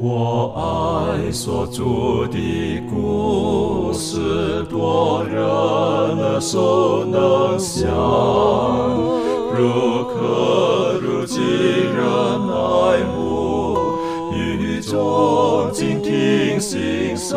我爱所住的故事，多人耳熟能详，如可如今人爱慕，语中静听心声，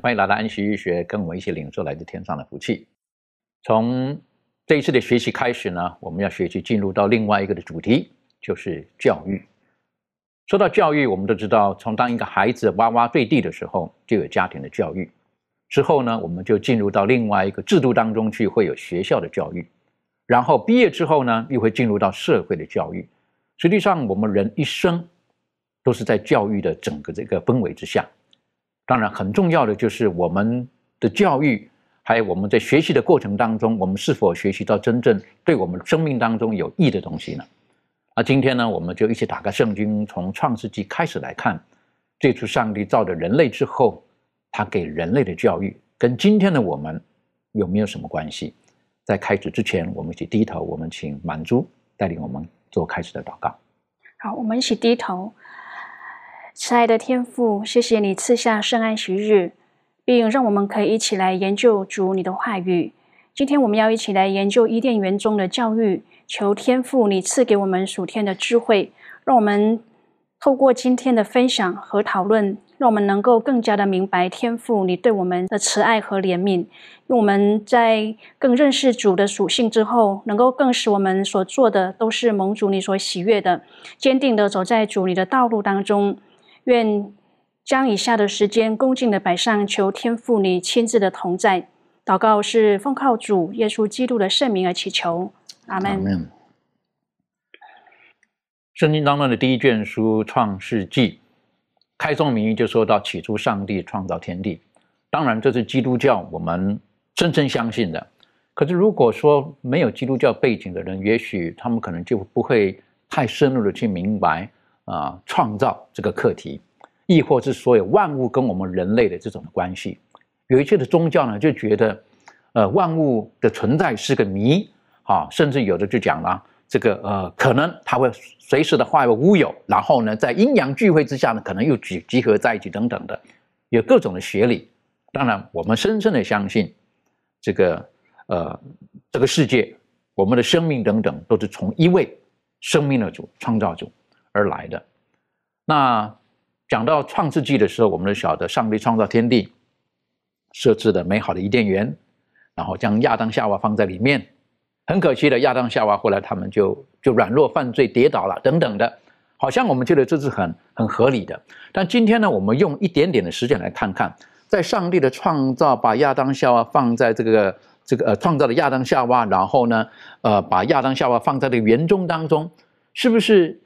欢迎来到安息医学，跟我们一起领受来自天上的福气。从这一次的学习开始呢，我们要学习进入到另外一个的主题，就是教育。说到教育，我们都知道，从当一个孩子哇哇坠地的时候，就有家庭的教育；之后呢，我们就进入到另外一个制度当中去，会有学校的教育；然后毕业之后呢，又会进入到社会的教育。实际上，我们人一生都是在教育的整个这个氛围之下。当然，很重要的就是我们的教育，还有我们在学习的过程当中，我们是否学习到真正对我们生命当中有益的东西呢？那今天呢，我们就一起打开圣经，从创世纪开始来看，最初上帝造的人类之后，他给人类的教育跟今天的我们有没有什么关系？在开始之前，我们一起低头，我们请满珠带领我们做开始的祷告。好，我们一起低头。慈爱的天父，谢谢你赐下圣安息日，并让我们可以一起来研究主你的话语。今天我们要一起来研究伊甸园中的教育，求天父你赐给我们属天的智慧，让我们透过今天的分享和讨论，让我们能够更加的明白天父你对我们的慈爱和怜悯。用我们在更认识主的属性之后，能够更使我们所做的都是蒙主你所喜悦的，坚定的走在主你的道路当中。愿将以下的时间恭敬的摆上，求天父你亲自的同在。祷告是奉靠主耶稣基督的圣名而祈求，阿门。圣经当中的第一卷书《创世纪》，开宗明义就说到起初上帝创造天地。当然，这是基督教我们真正相信的。可是，如果说没有基督教背景的人，也许他们可能就不会太深入的去明白啊，创造这个课题，亦或是所有万物跟我们人类的这种关系。有一些的宗教呢，就觉得，呃，万物的存在是个谜啊，甚至有的就讲了。这个呃，可能它会随时的化为乌有，然后呢，在阴阳聚会之下呢，可能又集集合在一起等等的，有各种的学理。当然，我们深深的相信，这个呃，这个世界，我们的生命等等，都是从一位生命的主、创造主而来的。那讲到创世纪的时候，我们都晓得，上帝创造天地，设置的美好的伊甸园，然后将亚当夏娃放在里面。很可惜的，亚当夏娃后来他们就就软弱犯罪跌倒了等等的，好像我们觉得这是很很合理的。但今天呢，我们用一点点的时间来看看，在上帝的创造，把亚当夏娃放在这个这个呃创造的亚当夏娃，然后呢，呃把亚当夏娃放在这个园中当中，是不是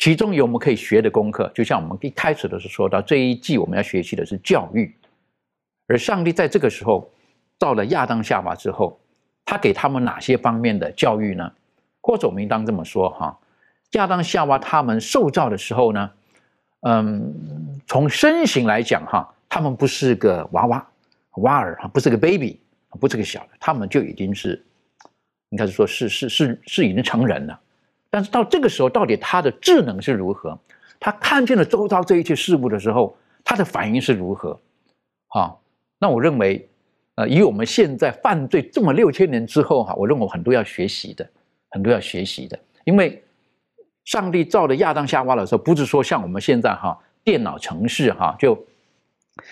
其中有我们可以学的功课？就像我们一开始的时候说到，这一季我们要学习的是教育，而上帝在这个时候造了亚当夏娃之后。他给他们哪些方面的教育呢？或者我们应当这么说哈，亚当夏娃他们受造的时候呢，嗯，从身形来讲哈，他们不是个娃娃娃儿哈，不是个 baby，不是个小的，他们就已经是，应该是说是是是是已经成人了。但是到这个时候，到底他的智能是如何？他看见了周遭这一切事物的时候，他的反应是如何？哈，那我认为。呃，以我们现在犯罪这么六千年之后哈，我认为很多要学习的，很多要学习的。因为上帝造的亚当夏娃的时候，不是说像我们现在哈电脑程式哈，就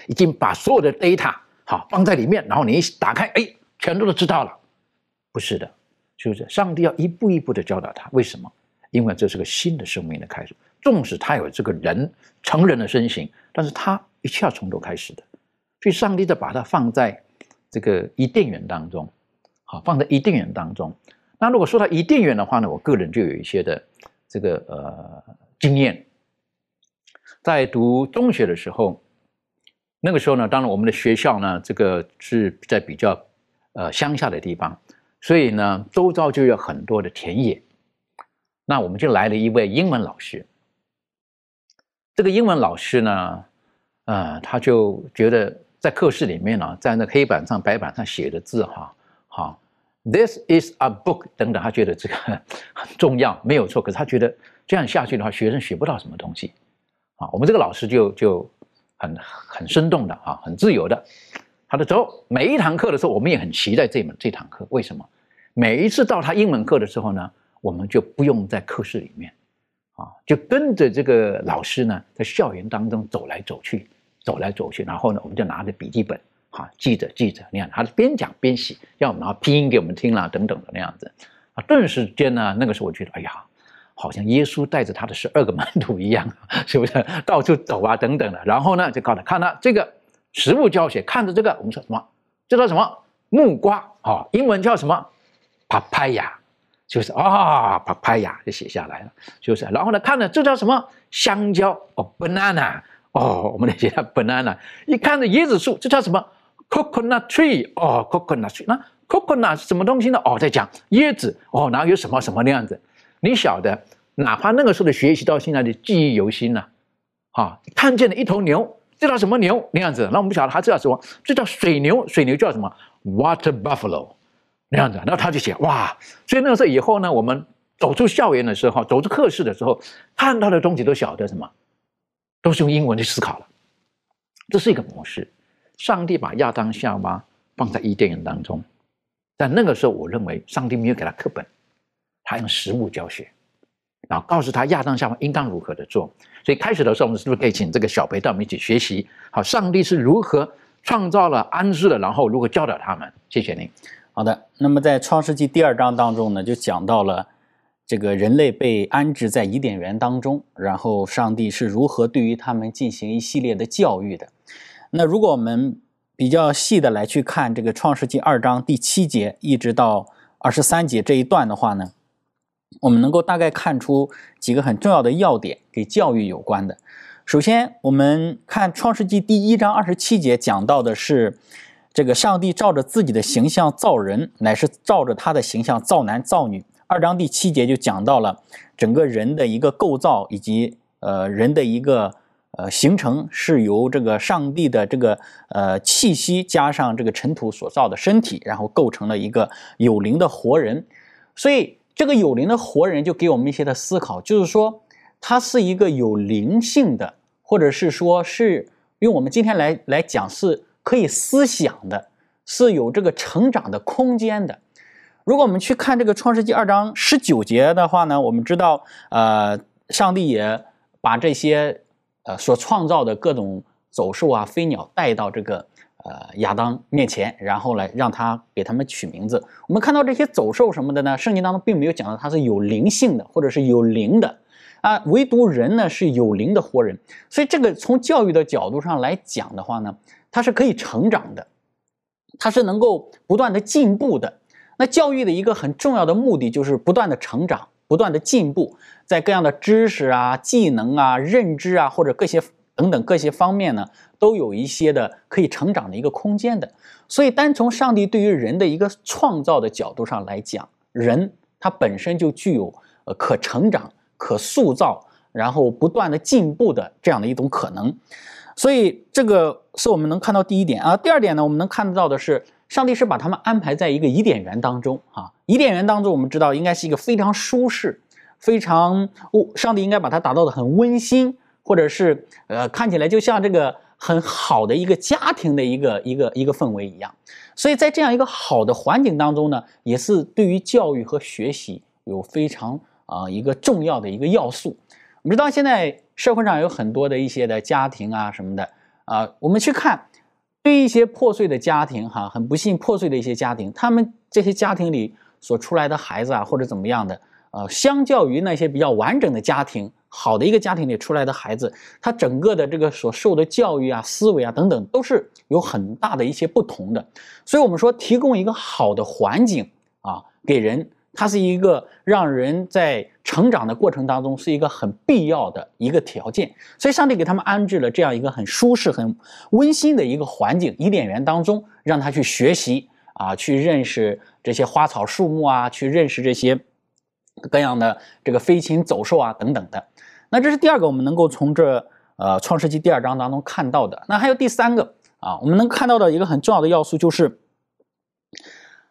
已经把所有的 data 好放在里面，然后你一打开，哎，全都都知道了。不是的，是不是？上帝要一步一步的教导他。为什么？因为这是个新的生命的开始。纵使他有这个人成人的身形，但是他一切要从头开始的。所以上帝在把它放在这个伊甸园当中，好，放在伊甸园当中。那如果说到伊甸园的话呢，我个人就有一些的这个呃经验。在读中学的时候，那个时候呢，当然我们的学校呢，这个是在比较呃乡下的地方，所以呢，周遭就有很多的田野。那我们就来了一位英文老师。这个英文老师呢，呃，他就觉得在课室里面呢，在那黑板上、白板上写的字哈，好，This is a book 等等，他觉得这个很重要，没有错。可是他觉得这样下去的话，学生学不到什么东西。啊，我们这个老师就就很很生动的啊，很自由的。他的走每一堂课的时候，我们也很期待这门这堂课。为什么？每一次到他英文课的时候呢，我们就不用在课室里面，啊，就跟着这个老师呢，在校园当中走来走去，走来走去。然后呢，我们就拿着笔记本，哈，记着记着，你看他边讲边写，要拿拼音给我们听啦，等等的那样子。啊，顿时间呢，那个时候我觉得，哎呀。好像耶稣带着他的十二个门徒一样，是不是到处走啊等等的？然后呢，就告诉他看他这个实物教学，看着这个，我们说什么？这叫什么？木瓜啊，英文叫什么？papaya，就是啊，papaya 就写下来了，就是。然后呢，看着这叫什么？香蕉哦，banana 哦，我们来写下 banana。一看着椰子树，这叫什么？coconut tree 哦，coconut tree。那 coconut 是什么东西呢？哦，在讲椰子哦，然后有什么什么那样子。你晓得，哪怕那个时候的学习到现在的记忆犹新呢，啊，看见了一头牛，这叫什么牛那样子？那我们不晓得他这叫什么，这叫水牛，水牛叫什么？Water buffalo 那样子。然后他就写哇，所以那个时候以后呢，我们走出校园的时候，走出课室的时候，看到的东西都晓得什么，都是用英文去思考了。这是一个模式。上帝把亚当夏娃放在伊甸园当中，在那个时候，我认为上帝没有给他课本。他用实物教学，然后告诉他亚当夏娃应当如何的做。所以开始的时候，我们是不是可以请这个小培带我们一起学习？好，上帝是如何创造了、安置了，然后如何教导他们？谢谢您。好的，那么在创世纪第二章当中呢，就讲到了这个人类被安置在伊甸园当中，然后上帝是如何对于他们进行一系列的教育的。那如果我们比较细的来去看这个创世纪二章第七节一直到二十三节这一段的话呢？我们能够大概看出几个很重要的要点，给教育有关的。首先，我们看《创世纪》第一章二十七节讲到的是，这个上帝照着自己的形象造人，乃是照着他的形象造男造女。二章第七节就讲到了整个人的一个构造，以及呃人的一个呃形成是由这个上帝的这个呃气息加上这个尘土所造的身体，然后构成了一个有灵的活人。所以。这个有灵的活人就给我们一些的思考，就是说，他是一个有灵性的，或者是说是用我们今天来来讲是可以思想的，是有这个成长的空间的。如果我们去看这个创世纪二章十九节的话呢，我们知道，呃，上帝也把这些呃所创造的各种走兽啊、飞鸟带到这个。呃，亚当面前，然后来让他给他们取名字。我们看到这些走兽什么的呢？圣经当中并没有讲到它是有灵性的，或者是有灵的啊。唯独人呢是有灵的活人，所以这个从教育的角度上来讲的话呢，它是可以成长的，它是能够不断的进步的。那教育的一个很重要的目的就是不断的成长，不断的进步，在各样的知识啊、技能啊、认知啊或者各些。等等各些方面呢，都有一些的可以成长的一个空间的。所以，单从上帝对于人的一个创造的角度上来讲，人他本身就具有呃可成长、可塑造，然后不断的进步的这样的一种可能。所以，这个是我们能看到第一点啊。第二点呢，我们能看到的是，上帝是把他们安排在一个伊甸园当中啊。伊甸园当中，我们知道应该是一个非常舒适、非常哦，上帝应该把它打造的很温馨。或者是呃，看起来就像这个很好的一个家庭的一个一个一个氛围一样，所以在这样一个好的环境当中呢，也是对于教育和学习有非常啊一个重要的一个要素。我们知道现在社会上有很多的一些的家庭啊什么的啊，我们去看对一些破碎的家庭哈，很不幸破碎的一些家庭，他们这些家庭里所出来的孩子啊或者怎么样的，呃，相较于那些比较完整的家庭。好的一个家庭里出来的孩子，他整个的这个所受的教育啊、思维啊等等，都是有很大的一些不同的。所以，我们说提供一个好的环境啊，给人，它是一个让人在成长的过程当中是一个很必要的一个条件。所以，上帝给他们安置了这样一个很舒适、很温馨的一个环境——伊甸园当中，让他去学习啊，去认识这些花草树木啊，去认识这些各样的这个飞禽走兽啊等等的。那这是第二个，我们能够从这呃创世纪第二章当中看到的。那还有第三个啊，我们能看到的一个很重要的要素就是，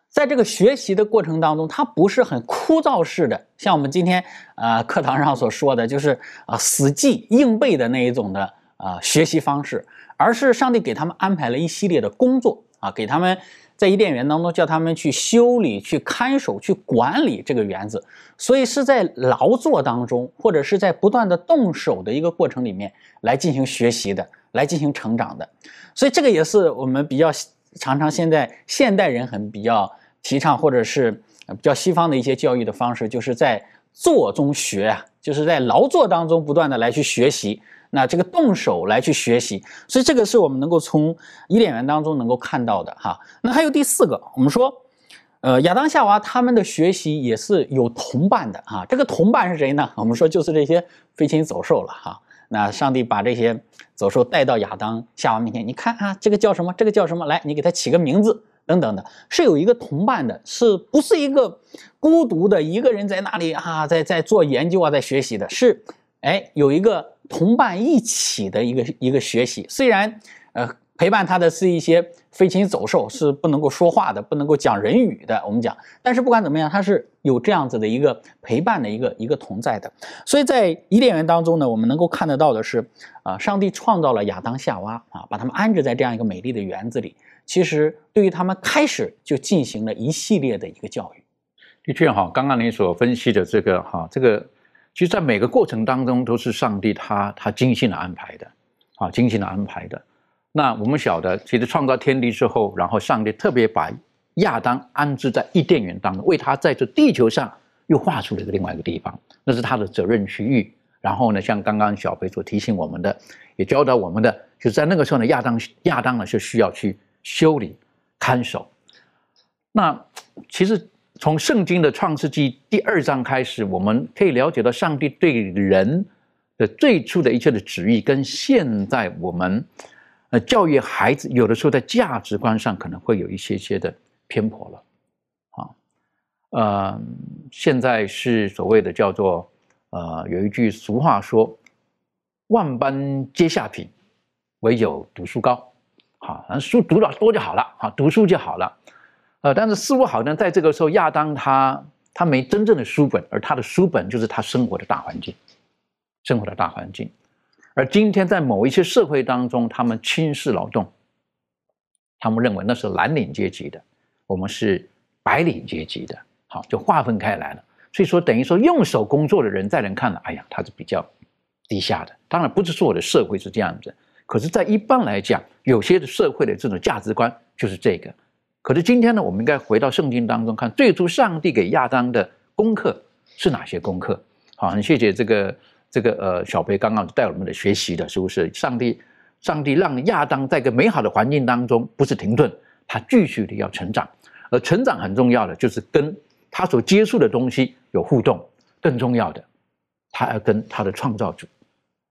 在这个学习的过程当中，它不是很枯燥式的，像我们今天啊课堂上所说的，就是啊死记硬背的那一种的啊学习方式，而是上帝给他们安排了一系列的工作啊，给他们。在伊甸园当中，叫他们去修理、去看守、去管理这个园子，所以是在劳作当中，或者是在不断的动手的一个过程里面来进行学习的，来进行成长的。所以这个也是我们比较常常现在现代人很比较提倡，或者是比较西方的一些教育的方式，就是在做中学啊，就是在劳作当中不断的来去学习。那这个动手来去学习，所以这个是我们能够从伊甸园当中能够看到的哈。那还有第四个，我们说，呃，亚当夏娃他们的学习也是有同伴的哈。这个同伴是谁呢？我们说就是这些飞禽走兽了哈。那上帝把这些走兽带到亚当夏娃面前，你看啊，这个叫什么？这个叫什么？来，你给它起个名字等等的，是有一个同伴的，是不是一个孤独的一个人在那里啊，在在做研究啊，在学习的？是，哎，有一个。同伴一起的一个一个学习，虽然呃陪伴他的是一些飞禽走兽，是不能够说话的，不能够讲人语的。我们讲，但是不管怎么样，他是有这样子的一个陪伴的一个一个同在的。所以在伊甸园当中呢，我们能够看得到的是，啊，上帝创造了亚当夏娃啊，把他们安置在这样一个美丽的园子里。其实对于他们开始就进行了一系列的一个教育。的确哈，刚刚你所分析的这个哈，这个。其实，在每个过程当中，都是上帝他他精心的安排的，啊，精心的安排的。那我们晓得，其实创造天地之后，然后上帝特别把亚当安置在伊甸园当中，为他在这地球上又画出了一个另外一个地方，那是他的责任区域。然后呢，像刚刚小飞所提醒我们的，也教导我们的，就在那个时候呢，亚当亚当呢是需要去修理、看守。那其实。从圣经的创世纪第二章开始，我们可以了解到上帝对人的最初的一切的旨意，跟现在我们呃教育孩子，有的时候在价值观上可能会有一些些的偏颇了。啊，呃，现在是所谓的叫做呃，有一句俗话说：“万般皆下品，唯有读书高。”好，反正书读的多就好了，好，读书就好了。呃，但是似乎好像在这个时候，亚当他他没真正的书本，而他的书本就是他生活的大环境，生活的大环境。而今天在某一些社会当中，他们轻视劳动，他们认为那是蓝领阶级的，我们是白领阶级的，好就划分开来了。所以说，等于说用手工作的人，在人看来，哎呀，他是比较低下的。当然，不是说我的社会是这样子，可是，在一般来讲，有些的社会的这种价值观就是这个。可是今天呢，我们应该回到圣经当中看，最初上帝给亚当的功课是哪些功课？好，很谢谢这个这个呃小培刚刚带我们的学习的，是不是？上帝上帝让亚当在一个美好的环境当中不是停顿，他继续的要成长，而成长很重要的就是跟他所接触的东西有互动，更重要的，他要跟他的创造主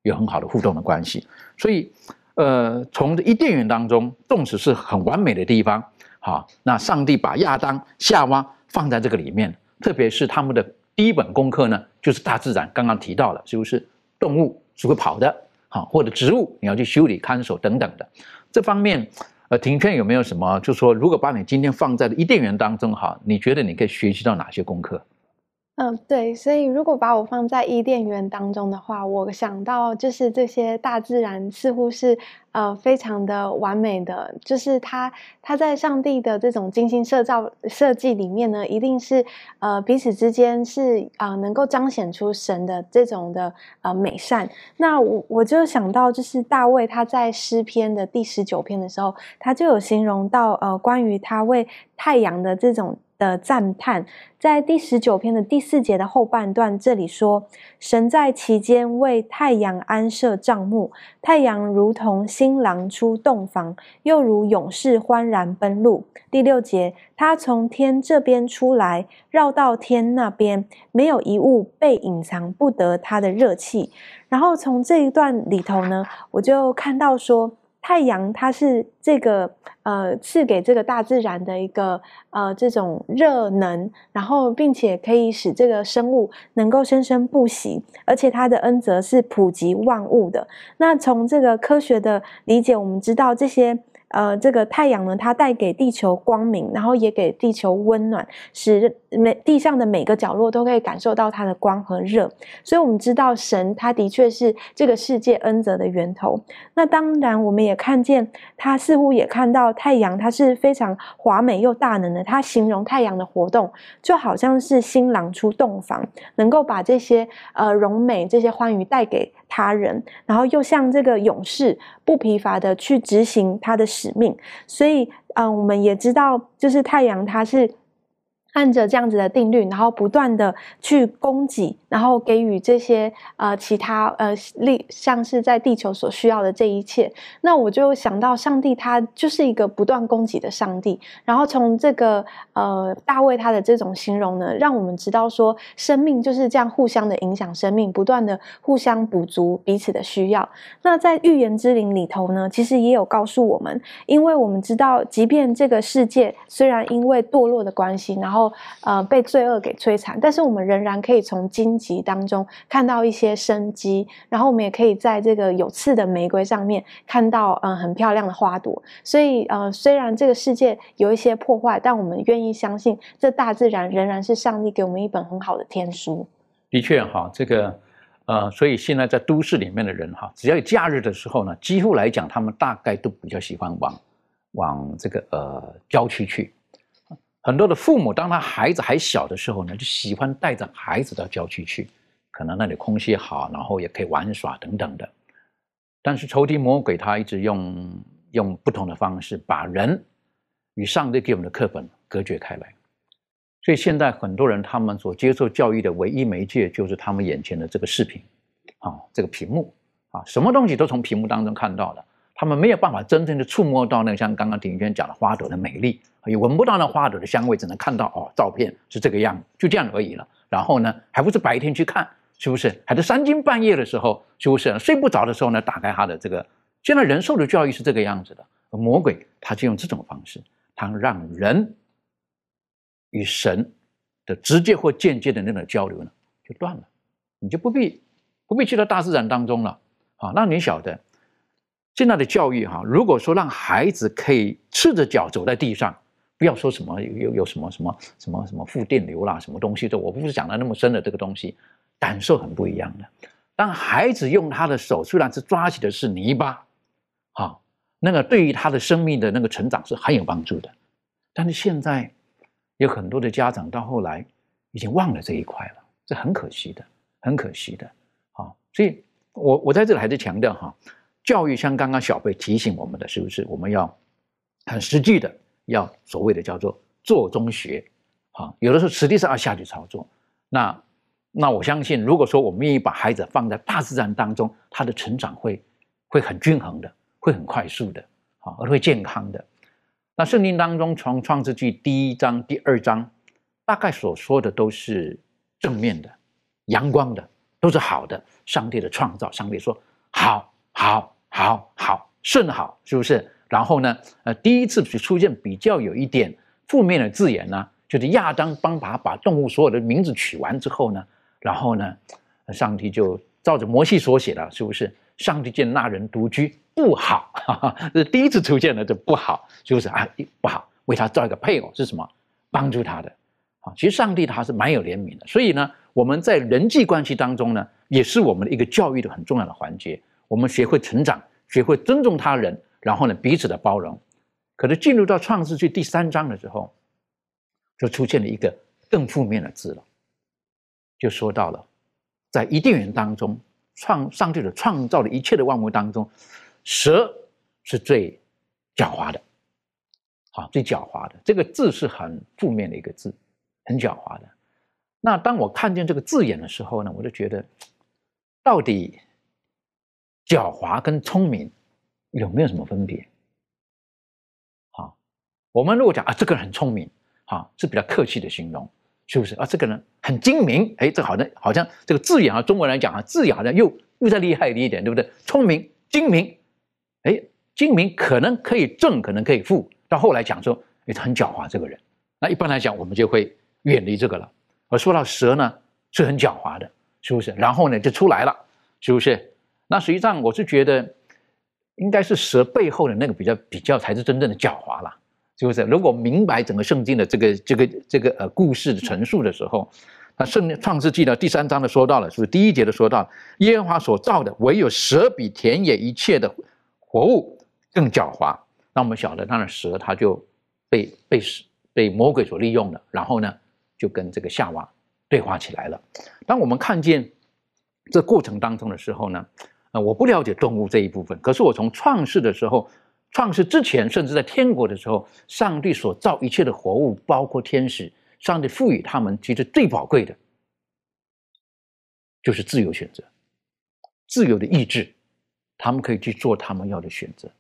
有很好的互动的关系。所以，呃，从伊甸园当中，纵使是很完美的地方。好，那上帝把亚当、夏娃放在这个里面，特别是他们的第一本功课呢，就是大自然。刚刚提到了，是不是动物是会跑的？好，或者植物你要去修理、看守等等的。这方面，呃，庭圈有没有什么？就是说，如果把你今天放在伊甸园当中，哈，你觉得你可以学习到哪些功课？嗯，对，所以如果把我放在伊甸园当中的话，我想到就是这些大自然似乎是呃非常的完美的，就是它它在上帝的这种精心设造设计里面呢，一定是呃彼此之间是啊能够彰显出神的这种的呃美善。那我我就想到就是大卫他在诗篇的第十九篇的时候，他就有形容到呃关于他为太阳的这种。的赞叹，在第十九篇的第四节的后半段，这里说：“神在其间为太阳安设帐幕，太阳如同新郎出洞房，又如勇士欢然奔路。”第六节，他从天这边出来，绕到天那边，没有一物被隐藏不得他的热气。然后从这一段里头呢，我就看到说。太阳它是这个呃赐给这个大自然的一个呃这种热能，然后并且可以使这个生物能够生生不息，而且它的恩泽是普及万物的。那从这个科学的理解，我们知道这些。呃，这个太阳呢，它带给地球光明，然后也给地球温暖，使每地上的每个角落都可以感受到它的光和热。所以，我们知道神他的确是这个世界恩泽的源头。那当然，我们也看见他似乎也看到太阳，它是非常华美又大能的。他形容太阳的活动，就好像是新郎出洞房，能够把这些呃荣美、这些欢愉带给。他人，然后又像这个勇士不疲乏的去执行他的使命，所以，嗯，我们也知道，就是太阳，它是。按着这样子的定律，然后不断的去供给，然后给予这些呃其他呃力，像是在地球所需要的这一切。那我就想到，上帝他就是一个不断供给的上帝。然后从这个呃大卫他的这种形容呢，让我们知道说，生命就是这样互相的影响，生命不断的互相补足彼此的需要。那在预言之灵里头呢，其实也有告诉我们，因为我们知道，即便这个世界虽然因为堕落的关系，然后呃，被罪恶给摧残，但是我们仍然可以从今集当中看到一些生机，然后我们也可以在这个有刺的玫瑰上面看到嗯很漂亮的花朵。所以呃，虽然这个世界有一些破坏，但我们愿意相信，这大自然仍然是上帝给我们一本很好的天书。的确哈，这个呃，所以现在在都市里面的人哈，只要有假日的时候呢，几乎来讲，他们大概都比较喜欢往往这个呃郊区去。很多的父母，当他孩子还小的时候呢，就喜欢带着孩子到郊区去，可能那里空气好，然后也可以玩耍等等的。但是仇敌魔鬼他一直用用不同的方式，把人与上帝给我们的课本隔绝开来。所以现在很多人他们所接受教育的唯一媒介，就是他们眼前的这个视频，啊，这个屏幕，啊，什么东西都从屏幕当中看到的。他们没有办法真正的触摸到那像刚刚庭娟讲的花朵的美丽，也闻不到那花朵的香味，只能看到哦，照片是这个样，就这样而已了。然后呢，还不是白天去看，是不是？还是三更半夜的时候，是不是？睡不着的时候呢，打开他的这个。现在人受的教育是这个样子的，而魔鬼他就用这种方式，他让人与神的直接或间接的那种交流呢就断了，你就不必不必去到大自然当中了。好，那你晓得？现在的教育哈，如果说让孩子可以赤着脚走在地上，不要说什么有有什么什么什么什么负电流啦，什么东西的，我不是讲的那么深的这个东西，感受很不一样的。当孩子用他的手，虽然是抓起的是泥巴，哈，那个对于他的生命的那个成长是很有帮助的。但是现在有很多的家长到后来已经忘了这一块了，这很可惜的，很可惜的。好，所以我我在这里还是强调哈。教育像刚刚小贝提醒我们的，是不是我们要很实际的，要所谓的叫做做中学，啊，有的时候实际上要下去操作。那那我相信，如果说我们愿意把孩子放在大自然当中，他的成长会会很均衡的，会很快速的，啊，而会健康的。那圣经当中从创世纪第一章、第二章，大概所说的都是正面的、阳光的，都是好的。上帝的创造，上帝说好，好。好好甚好，是不是？然后呢？呃，第一次出现比较有一点负面的字眼呢，就是亚当帮他把动物所有的名字取完之后呢，然后呢，上帝就照着摩西所写的，是不是？上帝见那人独居不好，这第一次出现的这不好，就是啊不好，为他造一个配偶是什么？帮助他的。啊，其实上帝他是蛮有怜悯的，所以呢，我们在人际关系当中呢，也是我们的一个教育的很重要的环节。我们学会成长，学会尊重他人，然后呢，彼此的包容。可是进入到创世纪第三章的时候，就出现了一个更负面的字了，就说到了，在伊甸园当中，创上帝的创造的一切的万物当中，蛇是最狡猾的。啊，最狡猾的这个字是很负面的一个字，很狡猾的。那当我看见这个字眼的时候呢，我就觉得，到底狡猾跟聪明有没有什么分别？好，我们如果讲啊，这个人很聪明，好是比较客气的形容，是不是啊？这个人很精明，哎，这好像好像这个字眼啊，中国人讲啊，字眼好像又又再厉害一点，对不对？聪明、精明，哎，精明可能可以正，可能可以负。到后来讲说，哎，他很狡猾这个人。那一般来讲，我们就会远离这个了。而说到蛇呢，是很狡猾的，是不是？然后呢，就出来了，是不是？那实际上我是觉得，应该是蛇背后的那个比较比较才是真正的狡猾了，是不是？如果明白整个圣经的这个这个这个呃故事的陈述的时候，那圣创世纪呢第三章的说到了，是不是？第一节的说到，耶和华所造的唯有蛇比田野一切的活物更狡猾。那我们晓得，当然蛇它就被被被魔鬼所利用了，然后呢，就跟这个夏娃对话起来了。当我们看见这过程当中的时候呢，我不了解动物这一部分，可是我从创世的时候，创世之前，甚至在天国的时候，上帝所造一切的活物，包括天使，上帝赋予他们其实最宝贵的，就是自由选择，自由的意志，他们可以去做他们要的选择。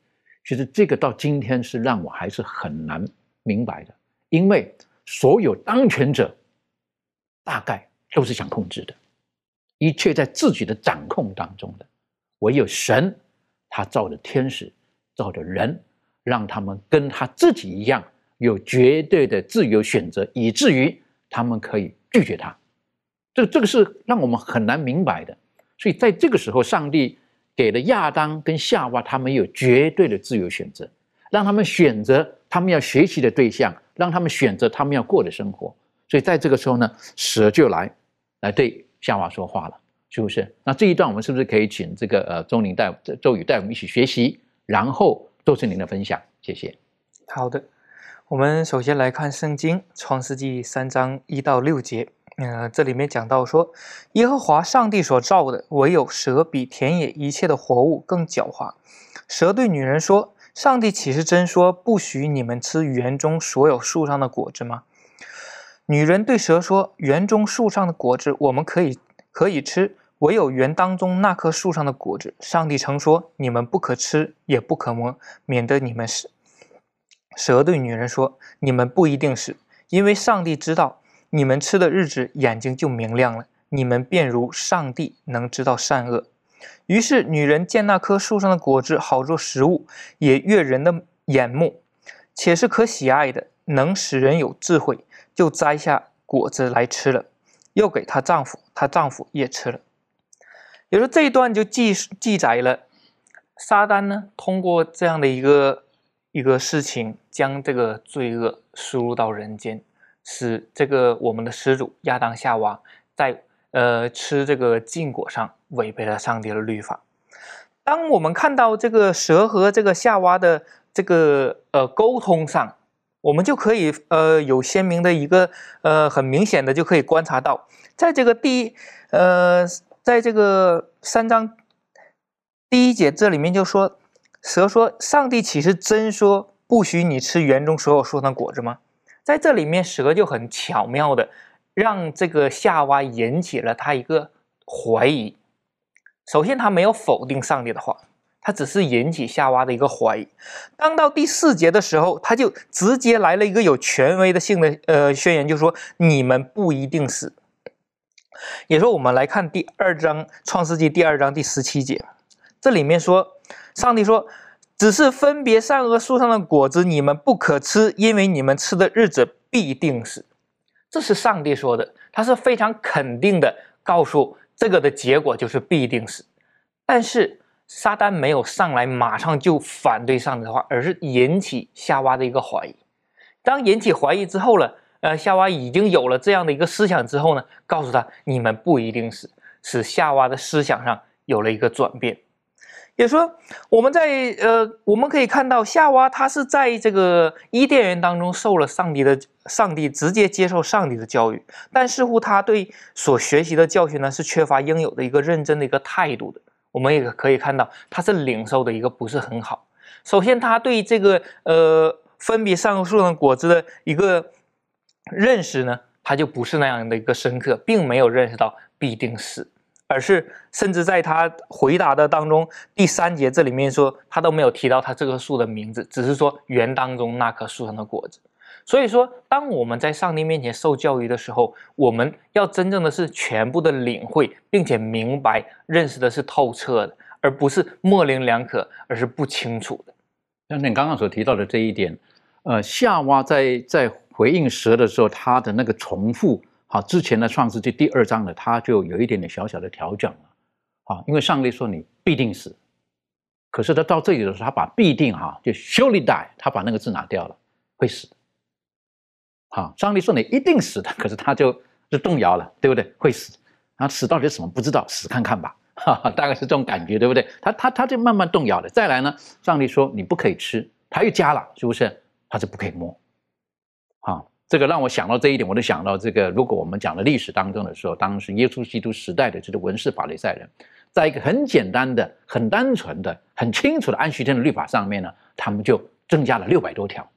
其实这个到今天是让我还是很难明白的，因为所有当权者大概都是想控制的，一切在自己的掌控当中的，唯有神，他造的天使，造的人，让他们跟他自己一样有绝对的自由选择，以至于他们可以拒绝他。这这个是让我们很难明白的。所以在这个时候，上帝。给了亚当跟夏娃，他们有绝对的自由选择，让他们选择他们要学习的对象，让他们选择他们要过的生活。所以在这个时候呢，蛇就来来对夏娃说话了，是不是？那这一段我们是不是可以请这个呃周宁带周宇带我们一起学习，然后做成您的分享？谢谢。好的，我们首先来看圣经创世纪三章一到六节。嗯，这里面讲到说，耶和华上帝所造的，唯有蛇比田野一切的活物更狡猾。蛇对女人说：“上帝岂是真说不许你们吃园中所有树上的果子吗？”女人对蛇说：“园中树上的果子我们可以可以吃，唯有园当中那棵树上的果子，上帝曾说你们不可吃，也不可摸，免得你们死。”蛇对女人说：“你们不一定死，因为上帝知道。”你们吃的日子，眼睛就明亮了，你们便如上帝能知道善恶。于是女人见那棵树上的果子好做食物，也悦人的眼目，且是可喜爱的，能使人有智慧，就摘下果子来吃了，又给她丈夫，她丈夫也吃了。也说这一段就记记载了撒旦呢，通过这样的一个一个事情，将这个罪恶输入到人间。使这个我们的始祖亚当夏娃在呃吃这个禁果上违背了上帝的律法。当我们看到这个蛇和这个夏娃的这个呃沟通上，我们就可以呃有鲜明的一个呃很明显的就可以观察到，在这个第一呃在这个三章第一节这里面就说，蛇说：“上帝岂是真说不许你吃园中所有树上的果子吗？”在这里面，蛇就很巧妙的让这个夏娃引起了他一个怀疑。首先，他没有否定上帝的话，他只是引起夏娃的一个怀疑。当到第四节的时候，他就直接来了一个有权威的性的呃宣言，就说你们不一定死。也说我们来看第二章创世纪第二章第十七节，这里面说上帝说。只是分别善恶树上的果子，你们不可吃，因为你们吃的日子必定死。这是上帝说的，他是非常肯定的告诉这个的结果就是必定死。但是撒旦没有上来马上就反对上帝的话，而是引起夏娃的一个怀疑。当引起怀疑之后呢，呃，夏娃已经有了这样的一个思想之后呢，告诉他你们不一定死，使夏娃的思想上有了一个转变。也说，我们在呃，我们可以看到夏娃，她是在这个伊甸园当中受了上帝的上帝直接接受上帝的教育，但似乎他对所学习的教训呢是缺乏应有的一个认真的一个态度的。我们也可以看到，它是领受的一个不是很好。首先，他对这个呃分别上树上的果子的一个认识呢，他就不是那样的一个深刻，并没有认识到必定死，而是甚至在他回答的当中第三节这里面说，他都没有提到他这棵树的名字，只是说园当中那棵树上的果子。所以说，当我们在上帝面前受教育的时候，我们要真正的是全部的领会，并且明白、认识的是透彻的，而不是模棱两可，而是不清楚的。像你刚刚所提到的这一点，呃，夏娃在在回应蛇的时候，他的那个重复，好，之前的创世纪第二章的，他就有一点点小小的调整了，啊，因为上帝说你必定死，可是他到这里的时候，他把必定哈就 surely die，他把那个字拿掉了，会死。啊，上帝说你一定死的，可是他就就动摇了，对不对？会死，啊，死到底是什么不知道，死看看吧，哈哈，大概是这种感觉，对不对？他他他就慢慢动摇了。再来呢，上帝说你不可以吃，他又加了，是不是？他是不可以摸。好，这个让我想到这一点，我就想到这个，如果我们讲的历史当中的时候，当时耶稣基督时代的这个文士法利赛人，在一个很简单的、很单纯的、很清楚的安息天的律法上面呢，他们就增加了六百多条。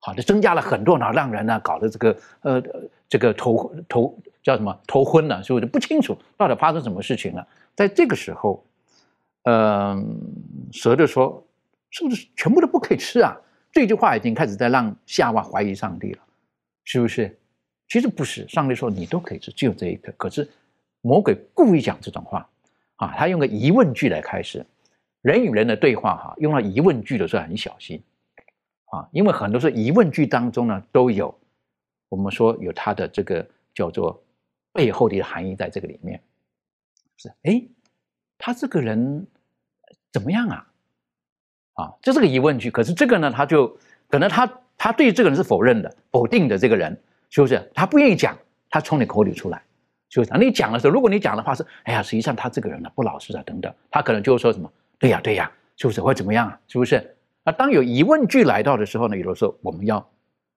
好，的增加了很多呢，让人呢搞得这个呃这个头头叫什么头昏了，所以我就不清楚到底发生什么事情了？在这个时候，嗯，蛇就说：“是不是全部都不可以吃啊？”这句话已经开始在让夏娃怀疑上帝了，是不是？其实不是，上帝说你都可以吃，只有这一个。可是魔鬼故意讲这种话啊，他用个疑问句来开始，人与人的对话哈，用了疑问句的时候很小心。啊，因为很多是疑问句当中呢，都有我们说有它的这个叫做背后的含义在这个里面。是，哎，他这个人怎么样啊？啊，这是个疑问句。可是这个呢，他就可能他他对这个人是否认的、否定的。这个人是不是？他不愿意讲，他从你口里出来，是不是？你讲的时候，如果你讲的话是，哎呀，实际上他这个人呢不老实啊，等等，他可能就会说什么？对呀，对呀，是不是？会怎么样啊？是不是？那当有疑问句来到的时候呢，有的时候我们要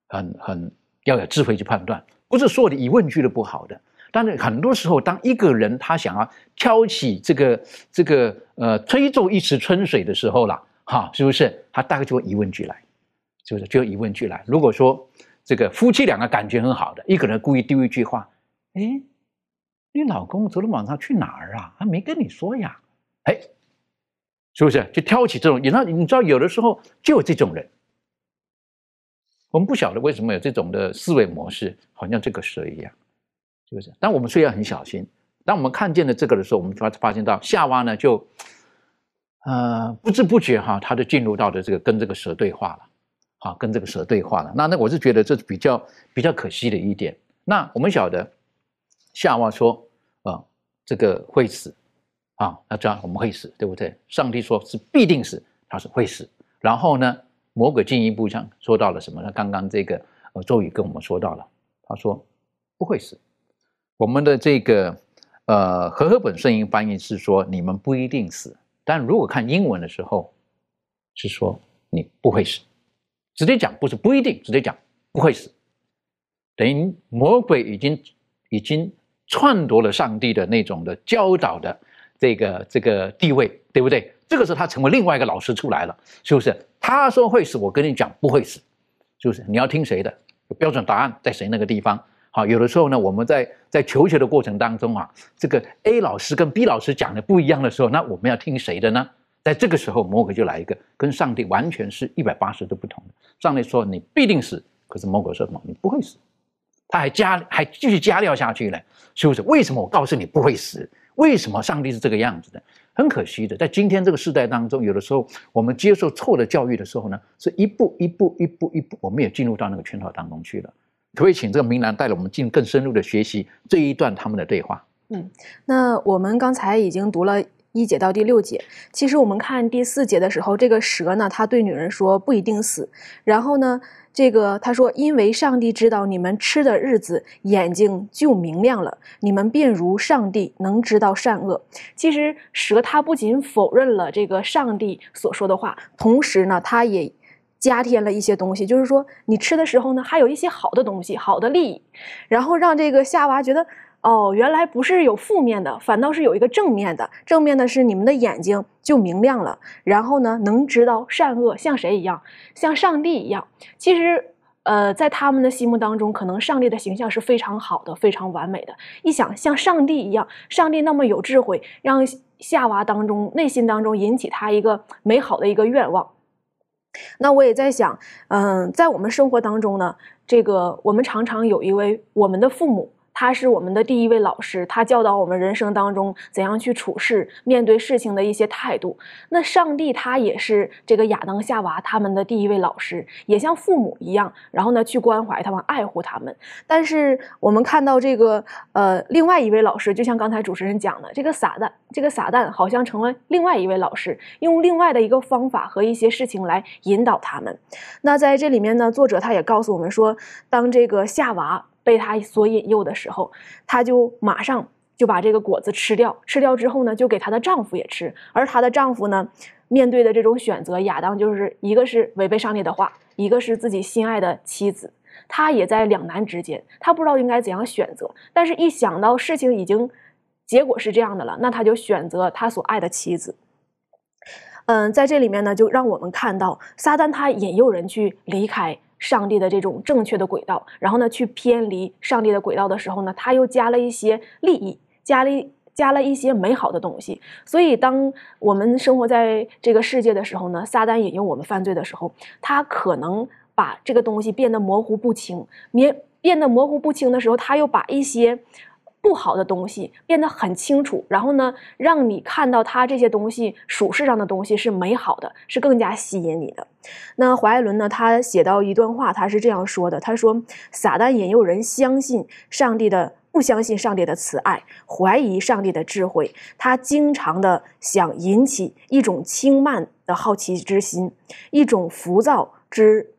很很要有智慧去判断，不是所有的疑问句都不好的。但是很多时候，当一个人他想要挑起这个这个呃吹奏一池春水的时候了，哈，是不是？他大概就会疑问句来，是不是？就疑问句来。如果说这个夫妻两个感觉很好的，一个人故意丢一句话，哎，你老公昨天晚上去哪儿啊？他没跟你说呀？哎。是不是就挑起这种？你知道，你知道，有的时候就有这种人。我们不晓得为什么有这种的思维模式，好像这个蛇一样，是不是？但我们虽然很小心，当我们看见了这个的时候，我们发发现到夏娃呢，就呃不知不觉哈，他就进入到的这个跟这个蛇对话了，好，跟这个蛇对话了。那那我是觉得这是比较比较可惜的一点。那我们晓得夏娃说啊，这个会死。啊，那这样我们会死，对不对？上帝说是必定死，他是会死。然后呢，魔鬼进一步像说到了什么呢？刚刚这个呃周宇跟我们说到了，他说不会死。我们的这个呃和合本圣经翻译是说你们不一定死，但如果看英文的时候是说你不会死，直接讲不是不一定，直接讲不会死，等于魔鬼已经已经篡夺了上帝的那种的教导的。这个这个地位对不对？这个时候他成为另外一个老师出来了，是不是？他说会死，我跟你讲不会死，是不是？你要听谁的？标准答案在谁那个地方？好，有的时候呢，我们在在求学的过程当中啊，这个 A 老师跟 B 老师讲的不一样的时候，那我们要听谁的呢？在这个时候，魔鬼就来一个跟上帝完全是一百八十度不同的。上帝说你必定死，可是魔鬼说什么？你不会死，他还加还继续加料下去了，是不是？为什么我告诉你不会死？为什么上帝是这个样子的？很可惜的，在今天这个时代当中，有的时候我们接受错的教育的时候呢，是一步一步、一步一步，我们也进入到那个圈套当中去了。可不可以请这个明兰带着我们进更深入的学习这一段他们的对话？嗯，那我们刚才已经读了一节到第六节，其实我们看第四节的时候，这个蛇呢，他对女人说不一定死，然后呢？这个他说，因为上帝知道你们吃的日子，眼睛就明亮了，你们便如上帝能知道善恶。其实蛇它不仅否认了这个上帝所说的话，同时呢，它也加添了一些东西，就是说你吃的时候呢，还有一些好的东西，好的利益，然后让这个夏娃觉得哦，原来不是有负面的，反倒是有一个正面的。正面的是你们的眼睛就明亮了，然后呢，能知道善恶，像谁一样？像上帝一样。其实，呃，在他们的心目当中，可能上帝的形象是非常好的，非常完美的。一想像上帝一样，上帝那么有智慧，让夏娃当中内心当中引起他一个美好的一个愿望。那我也在想，嗯，在我们生活当中呢，这个我们常常有一位我们的父母。他是我们的第一位老师，他教导我们人生当中怎样去处事，面对事情的一些态度。那上帝他也是这个亚当夏娃他们的第一位老师，也像父母一样，然后呢去关怀他们，爱护他们。但是我们看到这个呃另外一位老师，就像刚才主持人讲的，这个撒旦，这个撒旦好像成了另外一位老师，用另外的一个方法和一些事情来引导他们。那在这里面呢，作者他也告诉我们说，当这个夏娃。被他所引诱的时候，她就马上就把这个果子吃掉。吃掉之后呢，就给她的丈夫也吃。而她的丈夫呢，面对的这种选择，亚当就是一个是违背上帝的话，一个是自己心爱的妻子，他也在两难之间，他不知道应该怎样选择。但是，一想到事情已经结果是这样的了，那他就选择他所爱的妻子。嗯，在这里面呢，就让我们看到撒旦他引诱人去离开。上帝的这种正确的轨道，然后呢，去偏离上帝的轨道的时候呢，他又加了一些利益，加了加了一些美好的东西。所以，当我们生活在这个世界的时候呢，撒旦引诱我们犯罪的时候，他可能把这个东西变得模糊不清。变变得模糊不清的时候，他又把一些。不好的东西变得很清楚，然后呢，让你看到他这些东西属实上的东西是美好的，是更加吸引你的。那怀爱伦呢，他写到一段话，他是这样说的：他说，撒旦引诱人相信上帝的，不相信上帝的慈爱，怀疑上帝的智慧。他经常的想引起一种轻慢的好奇之心，一种浮躁之。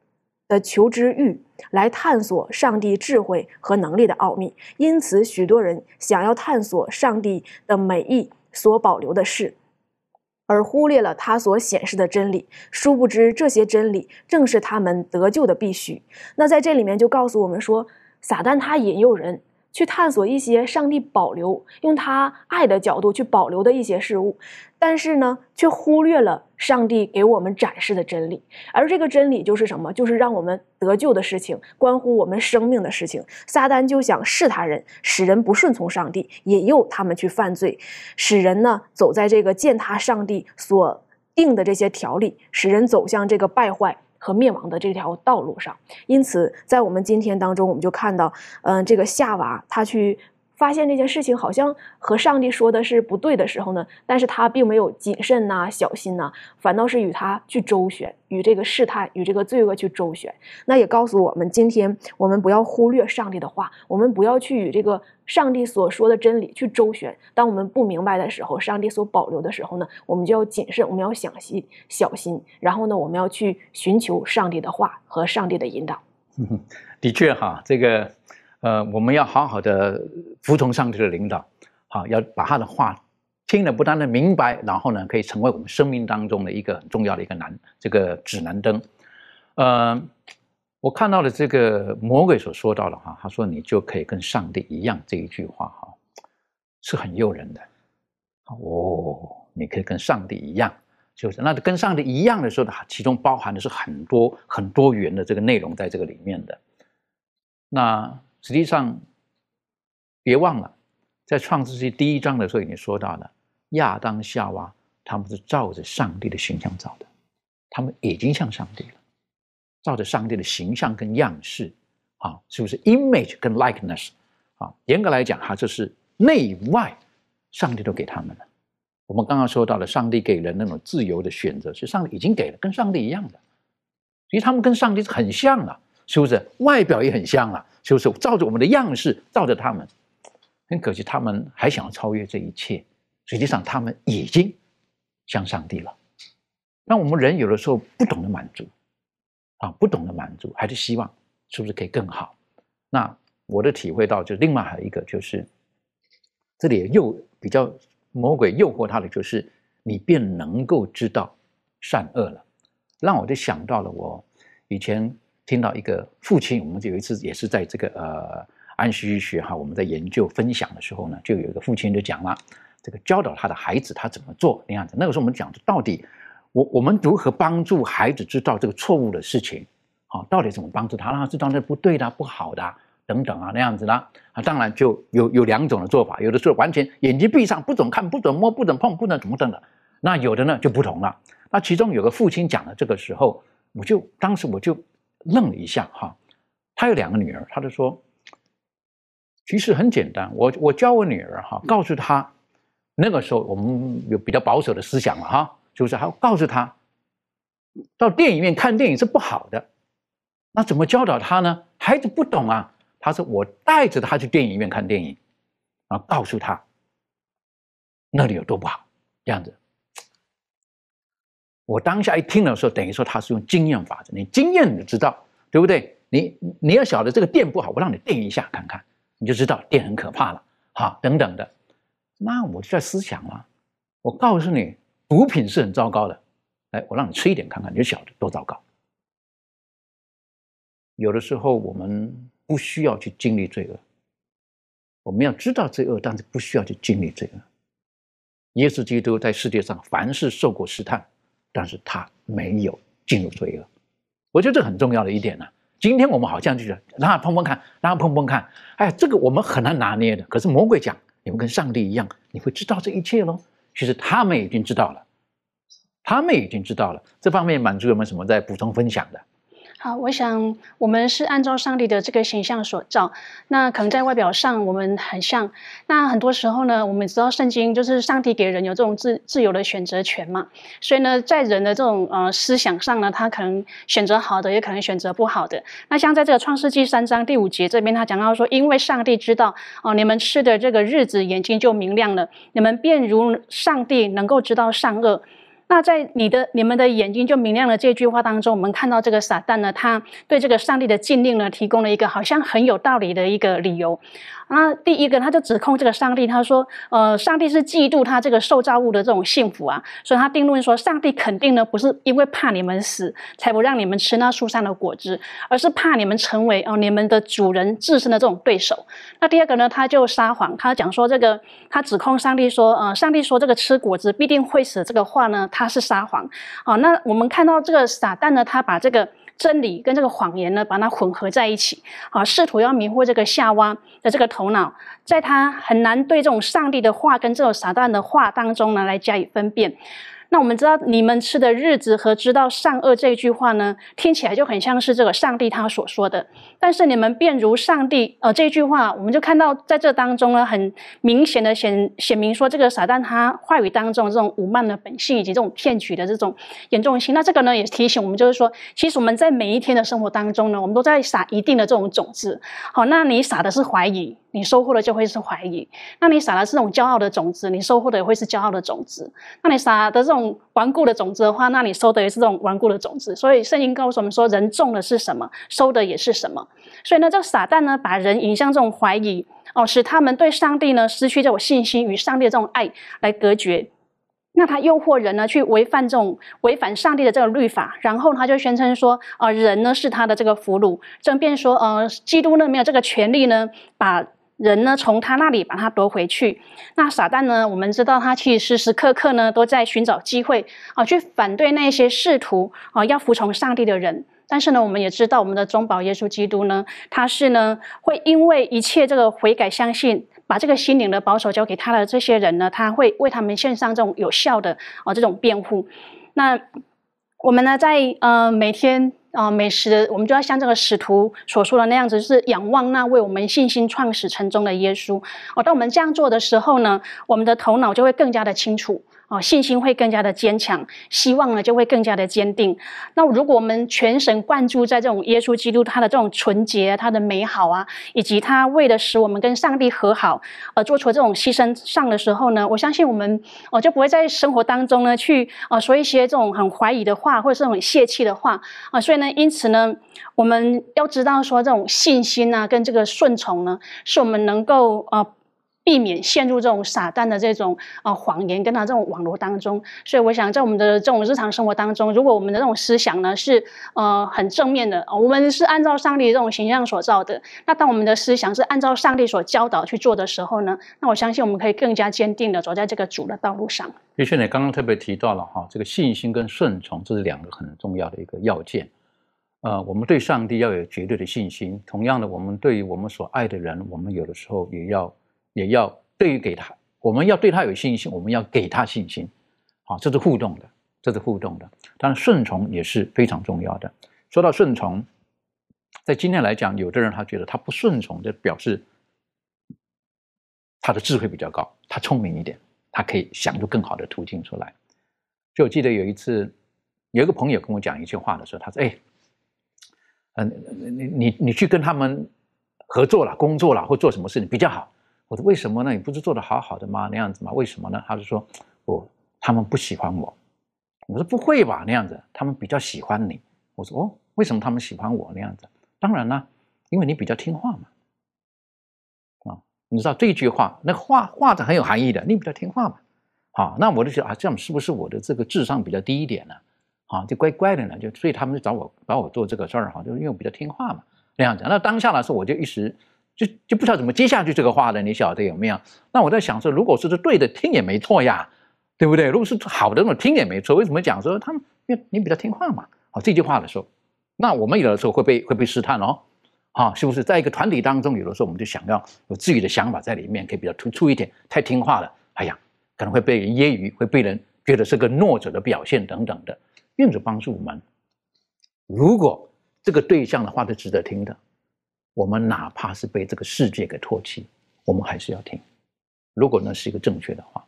的求知欲来探索上帝智慧和能力的奥秘，因此许多人想要探索上帝的美意所保留的事，而忽略了他所显示的真理。殊不知，这些真理正是他们得救的必须。那在这里面就告诉我们说，撒旦他引诱人。去探索一些上帝保留用他爱的角度去保留的一些事物，但是呢，却忽略了上帝给我们展示的真理。而这个真理就是什么？就是让我们得救的事情，关乎我们生命的事情。撒旦就想试他人，使人不顺从上帝，引诱他们去犯罪，使人呢走在这个践踏上帝所定的这些条例，使人走向这个败坏。和灭亡的这条道路上，因此在我们今天当中，我们就看到，嗯，这个夏娃他去。发现这件事情好像和上帝说的是不对的时候呢，但是他并没有谨慎呐、小心呐，反倒是与他去周旋，与这个试探、与这个罪恶去周旋。那也告诉我们，今天我们不要忽略上帝的话，我们不要去与这个上帝所说的真理去周旋。当我们不明白的时候，上帝所保留的时候呢，我们就要谨慎，我们要详细小心。然后呢，我们要去寻求上帝的话和上帝的引导。的确哈，这个。呃，我们要好好的服从上帝的领导，好，要把他的话听了不单的明白，然后呢，可以成为我们生命当中的一个很重要的一个难这个指南灯。呃，我看到了这个魔鬼所说到的哈，他说你就可以跟上帝一样这一句话哈，是很诱人的。哦，你可以跟上帝一样，就是那跟上帝一样的时候，其中包含的是很多很多元的这个内容在这个里面的。那实际上，别忘了，在创世纪第一章的时候已经说到了，亚当夏娃他们是照着上帝的形象造的，他们已经像上帝了，照着上帝的形象跟样式，啊，是不是 image 跟 likeness 啊？严格来讲，哈，这是内外，上帝都给他们了。我们刚刚说到了，上帝给人那种自由的选择，是上帝已经给了，跟上帝一样的，其实他们跟上帝是很像了，是不是？外表也很像了。就是照着我们的样式，照着他们，很可惜，他们还想要超越这一切。实际上，他们已经像上帝了。那我们人有的时候不懂得满足，啊，不懂得满足，还是希望是不是可以更好？那我的体会到，就另外还有一个，就是这里又比较魔鬼诱惑他的，就是你便能够知道善恶了，让我就想到了我以前。听到一个父亲，我们就有一次也是在这个呃安息学哈，我们在研究分享的时候呢，就有一个父亲就讲了，这个教导他的孩子他怎么做那样子。那个时候我们讲的到底，我我们如何帮助孩子知道这个错误的事情，好，到底怎么帮助他，让他知道那不对的、不好的等等啊那样子啦。啊，当然就有有两种的做法，有的时候完全眼睛闭上，不准看、不准摸、不准碰、不能怎么等的。那有的呢就不同了。那其中有个父亲讲的这个时候，我就当时我就愣了一下哈。他有两个女儿，他就说。其实很简单，我我教我女儿哈，告诉她，那个时候我们有比较保守的思想了哈，就是还要告诉她，到电影院看电影是不好的，那怎么教导她呢？孩子不懂啊，他说我带着他去电影院看电影，啊，告诉他那里有多不好，这样子。我当下一听的时候，等于说他是用经验法则，你经验你就知道对不对？你你要晓得这个店不好，我让你电一下看看。你就知道电很可怕了，哈，等等的，那我就在思想了。我告诉你，毒品是很糟糕的，哎，我让你吃一点看看，你就晓得多糟糕。有的时候我们不需要去经历罪恶，我们要知道罪恶，但是不需要去经历罪恶。耶稣基督在世界上凡事受过试探，但是他没有进入罪恶。我觉得这很重要的一点呢。今天我们好像就是让他碰碰看，让他碰碰看，哎，这个我们很难拿捏的。可是魔鬼讲，你们跟上帝一样，你会知道这一切喽。其实他们已经知道了，他们已经知道了。这方面满足有没有什么在补充分享的？好，我想我们是按照上帝的这个形象所造，那可能在外表上我们很像。那很多时候呢，我们知道圣经就是上帝给人有这种自自由的选择权嘛，所以呢，在人的这种呃思想上呢，他可能选择好的，也可能选择不好的。那像在这个创世纪三章第五节这边，他讲到说，因为上帝知道哦，你们吃的这个日子眼睛就明亮了，你们便如上帝能够知道善恶。那在你的、你们的眼睛就明亮了这句话当中，我们看到这个撒旦呢，他对这个上帝的禁令呢，提供了一个好像很有道理的一个理由。那第一个，他就指控这个上帝，他说：“呃，上帝是嫉妒他这个受造物的这种幸福啊，所以他定论说，上帝肯定呢不是因为怕你们死才不让你们吃那树上的果子，而是怕你们成为哦你们的主人自身的这种对手。那第二个呢，他就撒谎，他讲说这个，他指控上帝说，呃，上帝说这个吃果子必定会死这个话呢，他是撒谎。好，那我们看到这个撒旦呢，他把这个。真理跟这个谎言呢，把它混合在一起，啊，试图要迷惑这个夏娃的这个头脑，在他很难对这种上帝的话跟这种撒旦的话当中呢，来加以分辨。那我们知道你们吃的日子和知道善恶这一句话呢，听起来就很像是这个上帝他所说的。但是你们便如上帝，呃，这句话我们就看到在这当中呢，很明显的显显明说，这个撒旦他话语当中这种武慢的本性以及这种骗取的这种严重性。那这个呢，也提醒我们，就是说，其实我们在每一天的生活当中呢，我们都在撒一定的这种种子。好，那你撒的是怀疑。你收获的就会是怀疑，那你撒的是这种骄傲的种子，你收获的也会是骄傲的种子。那你撒的这种顽固的种子的话，那你收的也是这种顽固的种子。所以圣经告诉我们说，人种的是什么，收的也是什么。所以呢，这个撒旦呢，把人引向这种怀疑，哦，使他们对上帝呢失去这种信心与上帝的这种爱来隔绝。那他诱惑人呢，去违反这种违反上帝的这个律法，然后他就宣称说，呃，人呢是他的这个俘虏，争辩说，呃，基督呢没有这个权利呢，把人呢从他那里把他夺回去。那撒旦呢，我们知道他其实时时刻刻呢都在寻找机会啊，去反对那些试图啊要服从上帝的人。但是呢，我们也知道我们的中保耶稣基督呢，他是呢会因为一切这个悔改相信。把这个心灵的保守交给他的这些人呢，他会为他们献上这种有效的啊这种辩护。那我们呢，在呃每天啊美食，我们就要像这个使徒所说的那样子，就是仰望那为我们信心创始成终的耶稣。哦，当我们这样做的时候呢，我们的头脑就会更加的清楚。哦，信心会更加的坚强，希望呢就会更加的坚定。那如果我们全神贯注在这种耶稣基督他的这种纯洁、他的美好啊，以及他为了使我们跟上帝和好而做出这种牺牲上的时候呢，我相信我们哦就不会在生活当中呢去啊说一些这种很怀疑的话，或者是很泄气的话啊。所以呢，因此呢，我们要知道说这种信心啊跟这个顺从呢，是我们能够啊。避免陷入这种撒旦的这种呃谎言跟他这种网络当中。所以我想，在我们的这种日常生活当中，如果我们的这种思想呢是呃很正面的，我们是按照上帝这种形象所造的，那当我们的思想是按照上帝所教导去做的时候呢，那我相信我们可以更加坚定的走在这个主的道路上。的确，你刚刚特别提到了哈，这个信心跟顺从，这是两个很重要的一个要件。呃，我们对上帝要有绝对的信心。同样的，我们对于我们所爱的人，我们有的时候也要也要对于给他，我们要对他有信心，我们要给他信心。好，这是互动的，这是互动的。当然，顺从也是非常重要的。说到顺从，在今天来讲，有的人他觉得他不顺从，就表示他的智慧比较高，他聪明一点，他可以想出更好的途径出来。就我记得有一次，有一个朋友跟我讲一句话的时候，他说：“哎。”嗯，你你你去跟他们合作了、工作了或做什么事情比较好？我说为什么呢？你不是做的好好的吗？那样子吗？为什么呢？他就说，哦，他们不喜欢我。我说不会吧，那样子，他们比较喜欢你。我说哦，为什么他们喜欢我那样子？当然啦，因为你比较听话嘛。啊，你知道这句话，那话话是很有含义的。你比较听话嘛。好，那我就想啊，这样是不是我的这个智商比较低一点呢？啊，就乖乖的呢，就所以他们就找我，找我做这个事儿哈，就是因为我比较听话嘛，那样子。那当下来说，我就一时就就不知道怎么接下去这个话的，你晓得有没有？那我在想说，如果是是对的，听也没错呀，对不对？如果是好的，那种听也没错。为什么讲说他们？因为你比较听话嘛。好，这句话的时候，那我们有的时候会被会被试探哦，啊，是不是？在一个团体当中，有的时候我们就想要有自己的想法在里面，可以比较突出一点。太听话了，哎呀，可能会被人揶揄，会被人觉得是个懦者的表现等等的。愿主帮助我们。如果这个对象的话是值得听的，我们哪怕是被这个世界给唾弃，我们还是要听。如果那是一个正确的话，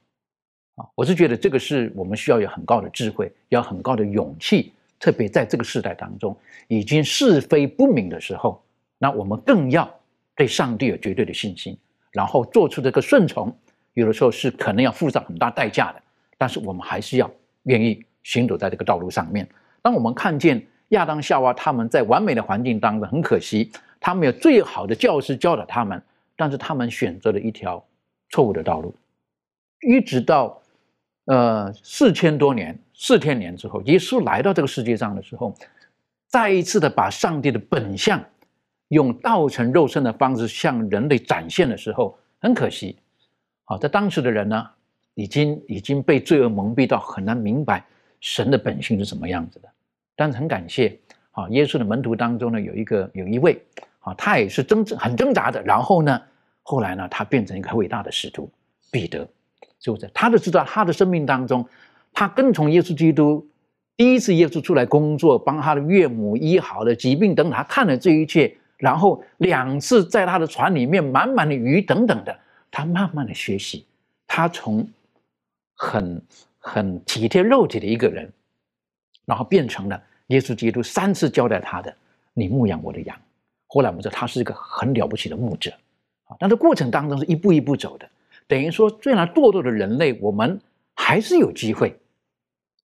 啊，我是觉得这个是我们需要有很高的智慧，要很高的勇气。特别在这个时代当中，已经是非不明的时候，那我们更要对上帝有绝对的信心，然后做出这个顺从。有的时候是可能要付上很大代价的，但是我们还是要愿意。行走在这个道路上面，当我们看见亚当夏娃他们在完美的环境当中，很可惜，他们有最好的教师教导他们，但是他们选择了一条错误的道路，一直到呃四千多年、四千年之后，耶稣来到这个世界上的时候，再一次的把上帝的本相用道成肉身的方式向人类展现的时候，很可惜，好，在当时的人呢，已经已经被罪恶蒙蔽到很难明白。神的本性是什么样子的？但是很感谢啊，耶稣的门徒当中呢，有一个有一位啊，他也是挣扎很挣扎的。然后呢，后来呢，他变成一个伟大的使徒彼得，是不是？他就知道他的生命当中，他跟从耶稣基督，第一次耶稣出来工作，帮他的岳母医好了疾病等等，他看了这一切，然后两次在他的船里面满满的鱼等等的，他慢慢的学习，他从很。很体贴肉体的一个人，然后变成了耶稣基督三次交代他的：“你牧养我的羊。”后来我们知道他是一个很了不起的牧者啊。但是过程当中是一步一步走的，等于说，虽然堕落的人类，我们还是有机会，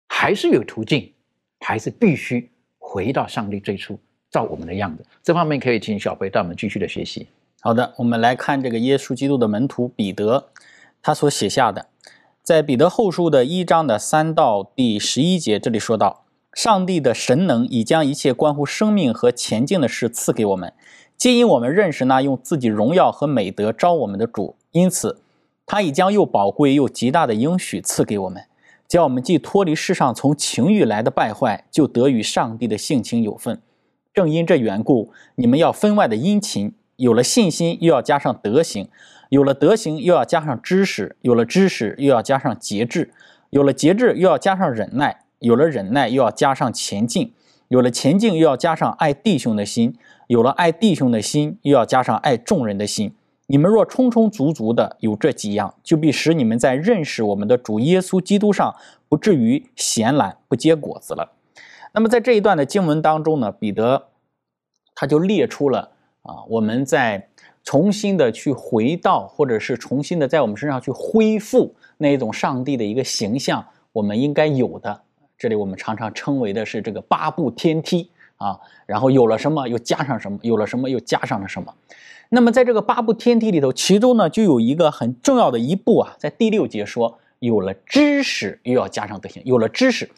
还是有途径，还是必须回到上帝最初造我们的样子。这方面可以请小飞带我们继续的学习。好的，我们来看这个耶稣基督的门徒彼得，他所写下的。在彼得后书的一章的三到第十一节，这里说到，上帝的神能已将一切关乎生命和前进的事赐给我们，皆因我们认识那用自己荣耀和美德招我们的主，因此，他已将又宝贵又极大的应许赐给我们，叫我们既脱离世上从情欲来的败坏，就得与上帝的性情有份。正因这缘故，你们要分外的殷勤，有了信心，又要加上德行。有了德行，又要加上知识；有了知识，又要加上节制；有了节制，又要加上忍耐；有了忍耐，又要加上前进；有了前进，又要加上爱弟兄的心；有了爱弟兄的心，又要加上爱众人的心。你们若充充足足的有这几样，就必使你们在认识我们的主耶稣基督上，不至于闲懒不结果子了。那么在这一段的经文当中呢，彼得他就列出了啊，我们在。重新的去回到，或者是重新的在我们身上去恢复那一种上帝的一个形象，我们应该有的。这里我们常常称为的是这个八步天梯啊，然后有了什么又加上什么，有了什么又加上了什么。那么在这个八部天梯里头，其中呢就有一个很重要的一步啊，在第六节说有了知识，又要加上德行。有了知识，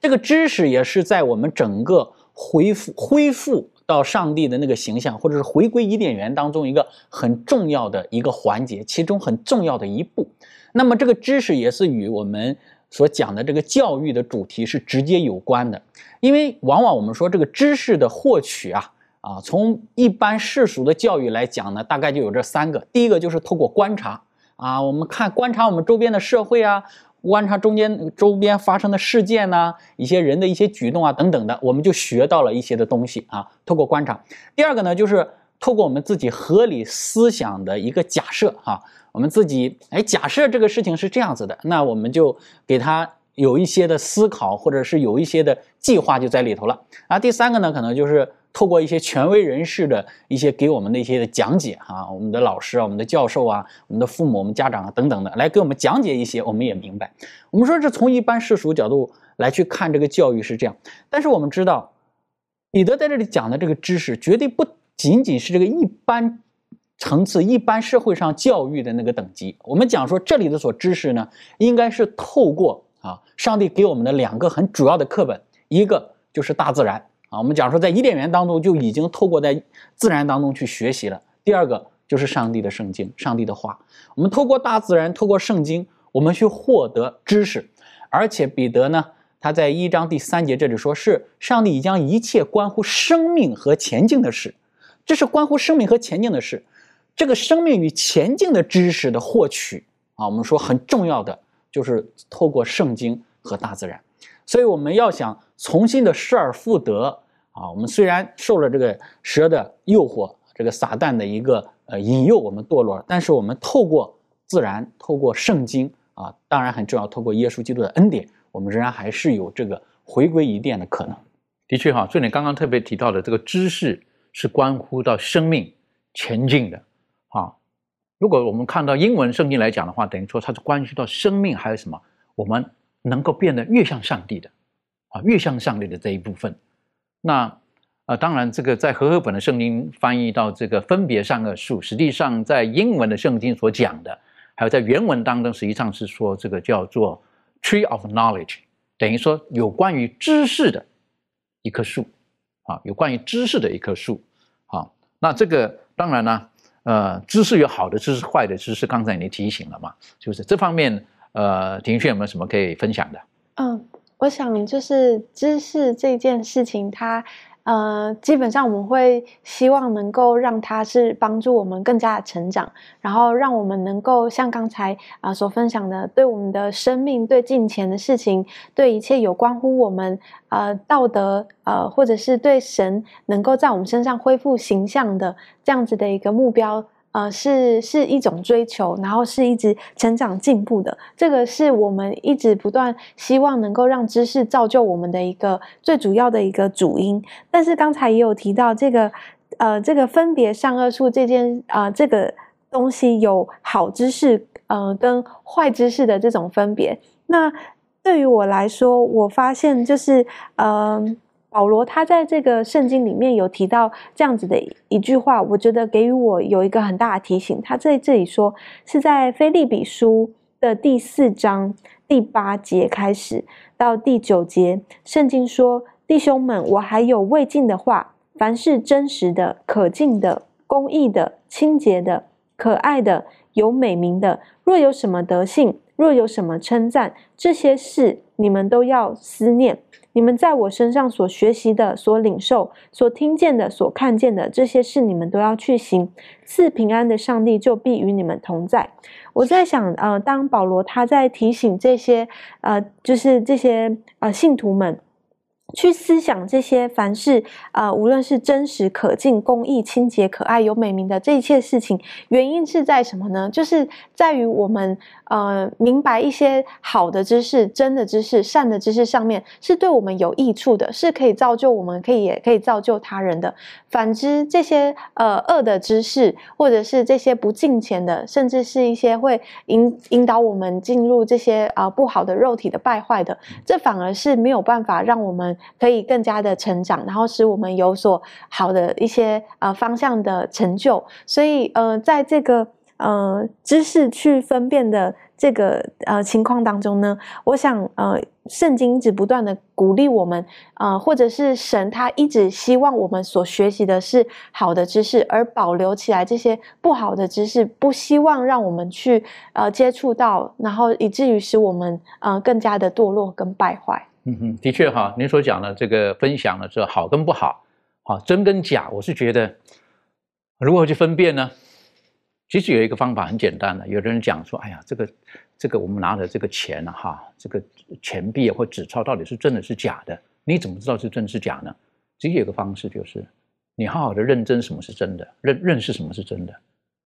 这个知识也是在我们整个恢复恢复到上帝的那个形象，或者是回归伊甸园当中一个很重要的一个环节，其中很重要的一步。那么这个知识也是与我们所讲的这个教育的主题是直接有关的，因为往往我们说这个知识的获取啊。啊，从一般世俗的教育来讲呢，大概就有这三个。第一个就是透过观察啊，我们看观察我们周边的社会啊，观察中间周边发生的事件呐，一些人的一些举动啊等等的，我们就学到了一些的东西啊。透过观察。第二个呢，就是透过我们自己合理思想的一个假设哈，我们自己哎假设这个事情是这样子的，那我们就给他有一些的思考，或者是有一些的计划就在里头了。啊，第三个呢，可能就是。透过一些权威人士的一些给我们的一些的讲解啊，我们的老师啊，我们的教授啊，我们的父母、我们家长啊等等的，来给我们讲解一些，我们也明白。我们说这从一般世俗角度来去看这个教育是这样，但是我们知道，彼得在这里讲的这个知识，绝对不仅仅是这个一般层次、一般社会上教育的那个等级。我们讲说这里的所知识呢，应该是透过啊，上帝给我们的两个很主要的课本，一个就是大自然。啊，我们讲说在伊甸园当中就已经透过在自然当中去学习了。第二个就是上帝的圣经，上帝的话。我们透过大自然，透过圣经，我们去获得知识。而且彼得呢，他在一章第三节这里说，是上帝已将一切关乎生命和前进的事，这是关乎生命和前进的事。这个生命与前进的知识的获取啊，我们说很重要的就是透过圣经和大自然。所以我们要想重新的失而复得。啊，我们虽然受了这个蛇的诱惑，这个撒旦的一个呃引诱，我们堕落了，但是我们透过自然，透过圣经啊，当然很重要，透过耶稣基督的恩典，我们仍然还是有这个回归一殿的可能。的确哈，所以你刚刚特别提到的这个知识是关乎到生命前进的啊。如果我们看到英文圣经来讲的话，等于说它是关系到生命还有什么，我们能够变得越像上帝的啊，越像上帝的这一部分。那啊，当然，这个在和合本的圣经翻译到这个分别善恶树，实际上在英文的圣经所讲的，还有在原文当中，实际上是说这个叫做 tree of knowledge，等于说有关于知识的一棵树啊，有关于知识的一棵树啊。那这个当然呢，呃，知识有好的知识，坏的知识，刚才你提醒了嘛，就是这方面，呃，庭轩有没有什么可以分享的？嗯。我想，就是知识这件事情，它呃，基本上我们会希望能够让它是帮助我们更加的成长，然后让我们能够像刚才啊所分享的，对我们的生命、对金钱的事情、对一切有关乎我们呃道德呃，或者是对神能够在我们身上恢复形象的这样子的一个目标。呃，是是一种追求，然后是一直成长进步的，这个是我们一直不断希望能够让知识造就我们的一个最主要的一个主因。但是刚才也有提到这个，呃，这个分别善恶术这件啊，这个东西有好知识，呃，跟坏知识的这种分别。那对于我来说，我发现就是，嗯。保罗他在这个圣经里面有提到这样子的一句话，我觉得给予我有一个很大的提醒。他在这里说是在菲利比书的第四章第八节开始到第九节，圣经说：“弟兄们，我还有未尽的话，凡是真实的、可敬的、公义的、清洁的、可爱的、有美名的，若有什么德性，若有什么称赞，这些事你们都要思念。”你们在我身上所学习的、所领受、所听见的、所看见的这些事，你们都要去行。赐平安的上帝就必与你们同在。我在想，呃，当保罗他在提醒这些，呃，就是这些呃信徒们。去思想这些，凡是呃，无论是真实、可敬、公益、清洁、可爱、有美名的这一切事情，原因是在什么呢？就是在于我们呃，明白一些好的知识、真的知识、善的知识上面，是对我们有益处的，是可以造就我们，可以也可以造就他人的。反之，这些呃恶的知识，或者是这些不敬虔的，甚至是一些会引引导我们进入这些啊不好的肉体的败坏的，这反而是没有办法让我们。可以更加的成长，然后使我们有所好的一些呃方向的成就。所以呃，在这个呃知识去分辨的这个呃情况当中呢，我想呃。圣经一直不断的鼓励我们，呃，或者是神他一直希望我们所学习的是好的知识，而保留起来这些不好的知识，不希望让我们去呃接触到，然后以至于使我们呃更加的堕落跟败坏。嗯哼，的确哈，您所讲的这个分享的这好跟不好，好真跟假，我是觉得如何去分辨呢？其实有一个方法很简单的，有的人讲说，哎呀，这个。这个我们拿的这个钱呢，哈，这个钱币或纸钞到底是真的是假的？你怎么知道是真是假呢？只有一个方式，就是你好好的认真什么是真的，认认识什么是真的，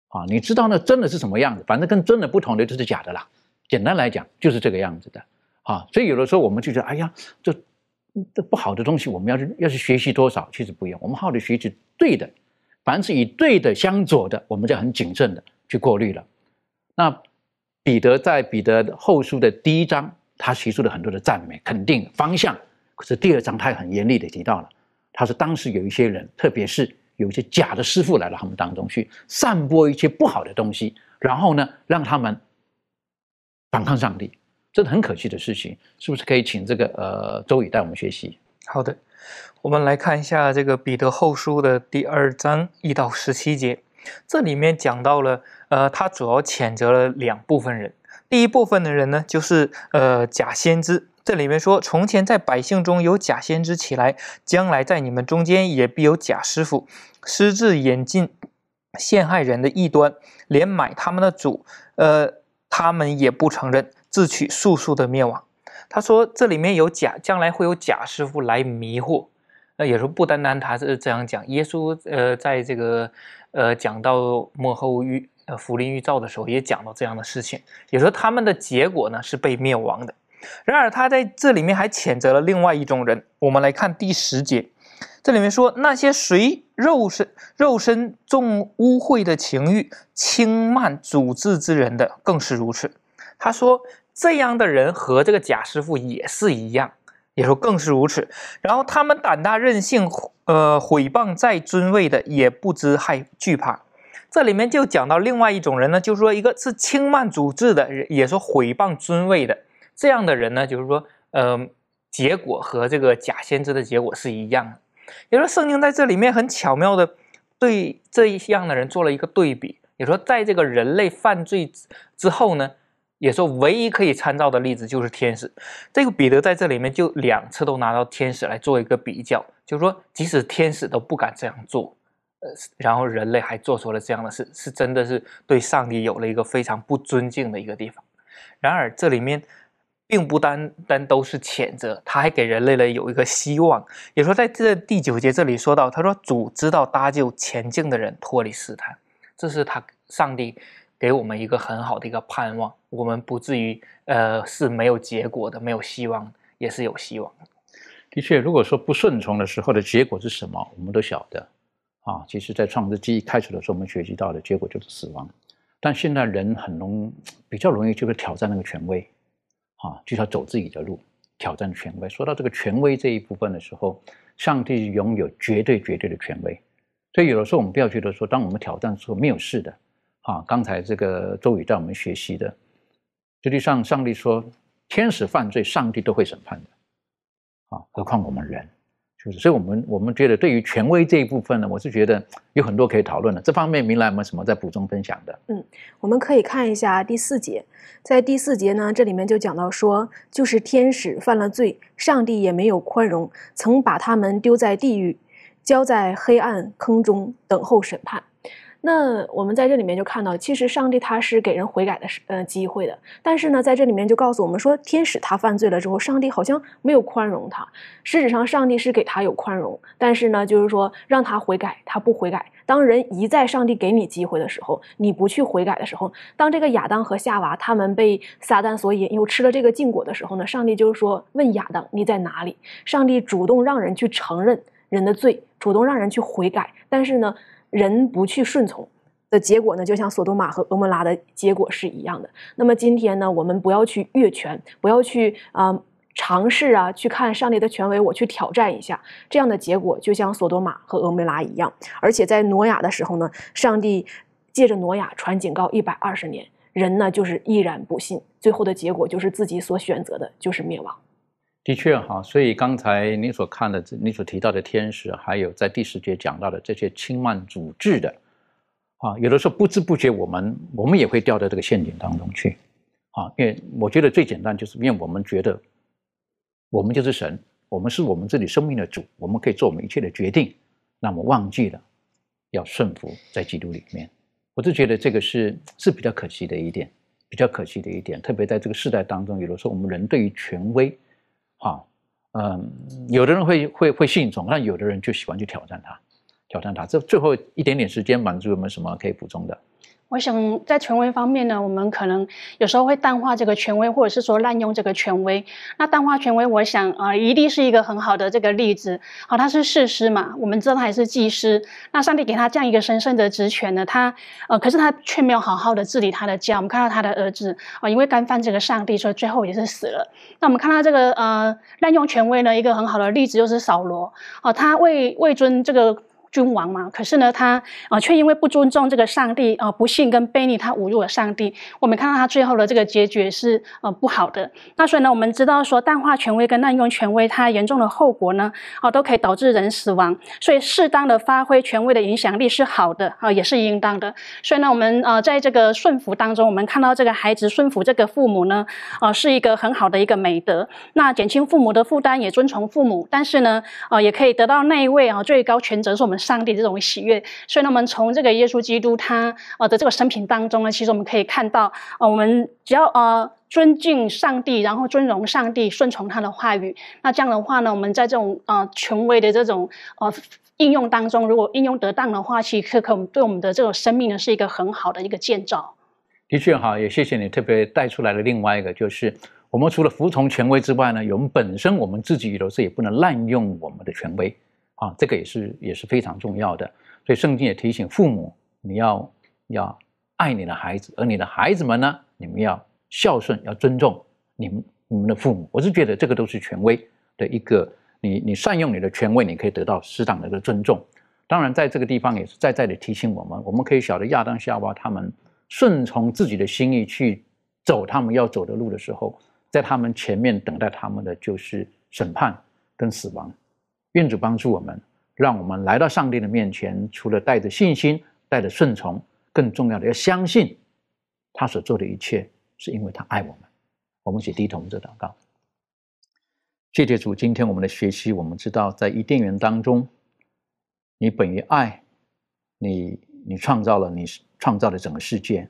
啊，你知道那真的是什么样子，反正跟真的不同的就是假的啦。简单来讲就是这个样子的，啊，所以有的时候我们就觉得，哎呀，这这不好的东西，我们要是要是学习多少，其实不用，我们好的学习对的，凡是以对的相左的，我们就很谨慎的去过滤了。那。彼得在彼得后书的第一章，他提出了很多的赞美、肯定方向。可是第二章，他很严厉的提到了，他说当时有一些人，特别是有一些假的师傅来到他们当中去散播一些不好的东西，然后呢，让他们反抗上帝，这是很可惜的事情。是不是可以请这个呃周宇带我们学习？好的，我们来看一下这个彼得后书的第二章一到十七节。这里面讲到了，呃，他主要谴责了两部分人。第一部分的人呢，就是呃假先知。这里面说，从前在百姓中有假先知起来，将来在你们中间也必有假师傅，私自引进陷害人的异端，连买他们的主，呃，他们也不承认，自取速速的灭亡。他说，这里面有假，将来会有假师傅来迷惑。那也说不单单他是这样讲，耶稣呃，在这个。呃，讲到幕后预呃福临预兆的时候，也讲到这样的事情，也说他们的结果呢是被灭亡的。然而他在这里面还谴责了另外一种人。我们来看第十节，这里面说那些随肉身肉身重污秽的情欲轻慢主治之人的，更是如此。他说这样的人和这个贾师傅也是一样，也说更是如此。然后他们胆大任性。呃，毁谤在尊位的也不知害惧怕，这里面就讲到另外一种人呢，就是说一个是轻慢主治的，也说毁谤尊位的这样的人呢，就是说，呃，结果和这个假先知的结果是一样的。也说圣经在这里面很巧妙的对这一样的人做了一个对比，也说在这个人类犯罪之后呢。也说唯一可以参照的例子就是天使，这个彼得在这里面就两次都拿到天使来做一个比较，就是说即使天使都不敢这样做，呃，然后人类还做出了这样的事，是真的是对上帝有了一个非常不尊敬的一个地方。然而这里面并不单单都是谴责，他还给人类了有一个希望。也说在这第九节这里说到，他说主知道搭救前进的人脱离试探，这是他上帝。给我们一个很好的一个盼望，我们不至于呃是没有结果的，没有希望，也是有希望的。的确，如果说不顺从的时候的结果是什么，我们都晓得啊。其实，在创世纪开始的时候，我们学习到的结果就是死亡。但现在人很容比较容易就是挑战那个权威啊，就是要走自己的路，挑战权威。说到这个权威这一部分的时候，上帝拥有绝对绝对的权威，所以有的时候我们不要觉得说，当我们挑战的时候没有事的。啊，刚才这个周宇在我们学习的，实际上上帝说，天使犯罪，上帝都会审判的。啊，何况我们人，就是，所以我们我们觉得对于权威这一部分呢，我是觉得有很多可以讨论的。这方面，明兰有没有什么在补充分享的？嗯，我们可以看一下第四节，在第四节呢，这里面就讲到说，就是天使犯了罪，上帝也没有宽容，曾把他们丢在地狱，交在黑暗坑中，等候审判。那我们在这里面就看到，其实上帝他是给人悔改的是呃机会的，但是呢，在这里面就告诉我们说，天使他犯罪了之后，上帝好像没有宽容他。事实上，上帝是给他有宽容，但是呢，就是说让他悔改，他不悔改。当人一再上帝给你机会的时候，你不去悔改的时候，当这个亚当和夏娃他们被撒旦所引，又吃了这个禁果的时候呢，上帝就是说问亚当你在哪里？上帝主动让人去承认人的罪，主动让人去悔改，但是呢。人不去顺从的结果呢，就像索多玛和俄摩拉的结果是一样的。那么今天呢，我们不要去越权，不要去啊尝试啊，去看上帝的权威，我去挑战一下，这样的结果就像索多玛和俄梅拉一样。而且在挪亚的时候呢，上帝借着挪亚传警告一百二十年，人呢就是依然不信，最后的结果就是自己所选择的就是灭亡。的确哈，所以刚才你所看的、你所提到的天使，还有在第十节讲到的这些轻慢主治的，啊，有的时候不知不觉我们我们也会掉到这个陷阱当中去，啊，因为我觉得最简单就是因为我们觉得。我们就是神，我们是我们自己生命的主，我们可以做我们一切的决定。那么忘记了要顺服在基督里面，我就觉得这个是是比较可惜的一点，比较可惜的一点。特别在这个时代当中，有的时候我们人对于权威，啊，嗯，有的人会会会信从，但有的人就喜欢去挑战他，挑战他。这最后一点点时间，满足有没有什么可以补充的？我想在权威方面呢，我们可能有时候会淡化这个权威，或者是说滥用这个权威。那淡化权威，我想啊，一定是一个很好的这个例子。好，他是士师嘛，我们知道他还是祭司。那上帝给他这样一个神圣的职权呢，他呃，可是他却没有好好的治理他的家。我们看到他的儿子啊，因为干犯这个上帝，所以最后也是死了。那我们看到这个呃滥用权威呢，一个很好的例子就是扫罗啊，他为为尊这个。君王嘛，可是呢，他啊却因为不尊重这个上帝啊，不信跟卑逆，他侮辱了上帝。我们看到他最后的这个结局是呃不好的。那所以呢，我们知道说淡化权威跟滥用权威，它严重的后果呢，啊都可以导致人死亡。所以适当的发挥权威的影响力是好的啊，也是应当的。所以呢，我们呃在这个顺服当中，我们看到这个孩子顺服这个父母呢，啊是一个很好的一个美德。那减轻父母的负担，也遵从父母，但是呢，啊也可以得到那一位啊最高权责是我们。上帝这种喜悦，所以呢，我们从这个耶稣基督他呃的这个生平当中呢，其实我们可以看到，呃，我们只要呃尊敬上帝，然后尊荣上帝，顺从他的话语，那这样的话呢，我们在这种呃权威的这种呃应用当中，如果应用得当的话，其实可能对我们的这种生命呢，是一个很好的一个建造。的确哈，也谢谢你特别带出来的另外一个，就是我们除了服从权威之外呢，我们本身我们自己有时候也不能滥用我们的权威。啊，这个也是也是非常重要的，所以圣经也提醒父母，你要要爱你的孩子，而你的孩子们呢，你们要孝顺，要尊重你们你们的父母。我是觉得这个都是权威的一个，你你善用你的权威，你可以得到适当的一个尊重。当然，在这个地方也是再再的提醒我们，我们可以晓得亚当夏娃他们顺从自己的心意去走他们要走的路的时候，在他们前面等待他们的就是审判跟死亡。愿主帮助我们，让我们来到上帝的面前，除了带着信心、带着顺从，更重要的要相信他所做的一切是因为他爱我们。我们一起低头做祷告。谢谢主，今天我们的学习，我们知道在伊甸园当中，你本于爱，你你创造了，你创造了整个世界。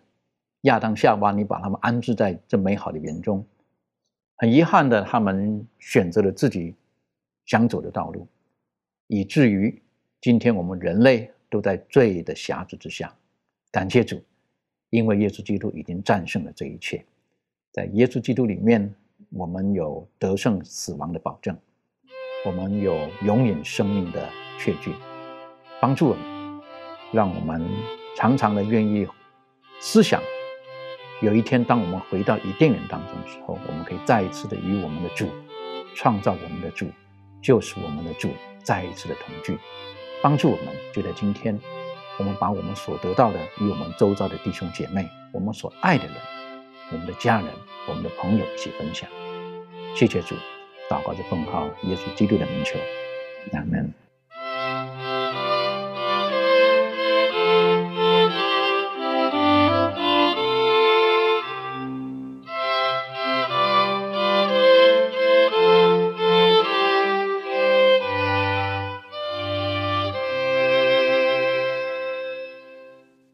亚当夏娃，你把他们安置在这美好的园中，很遗憾的，他们选择了自己想走的道路。以至于今天我们人类都在罪的辖制之下，感谢主，因为耶稣基督已经战胜了这一切，在耶稣基督里面，我们有得胜死亡的保证，我们有永远生命的确据，帮助我们，让我们常常的愿意思想，有一天当我们回到伊甸园当中的时候，我们可以再一次的与我们的主创造我们的主，就是我们的主。再一次的同聚，帮助我们。就在今天，我们把我们所得到的与我们周遭的弟兄姐妹、我们所爱的人、我们的家人、我们的朋友一起分享。谢谢主，祷告着奉靠耶稣基督的名求，阿门。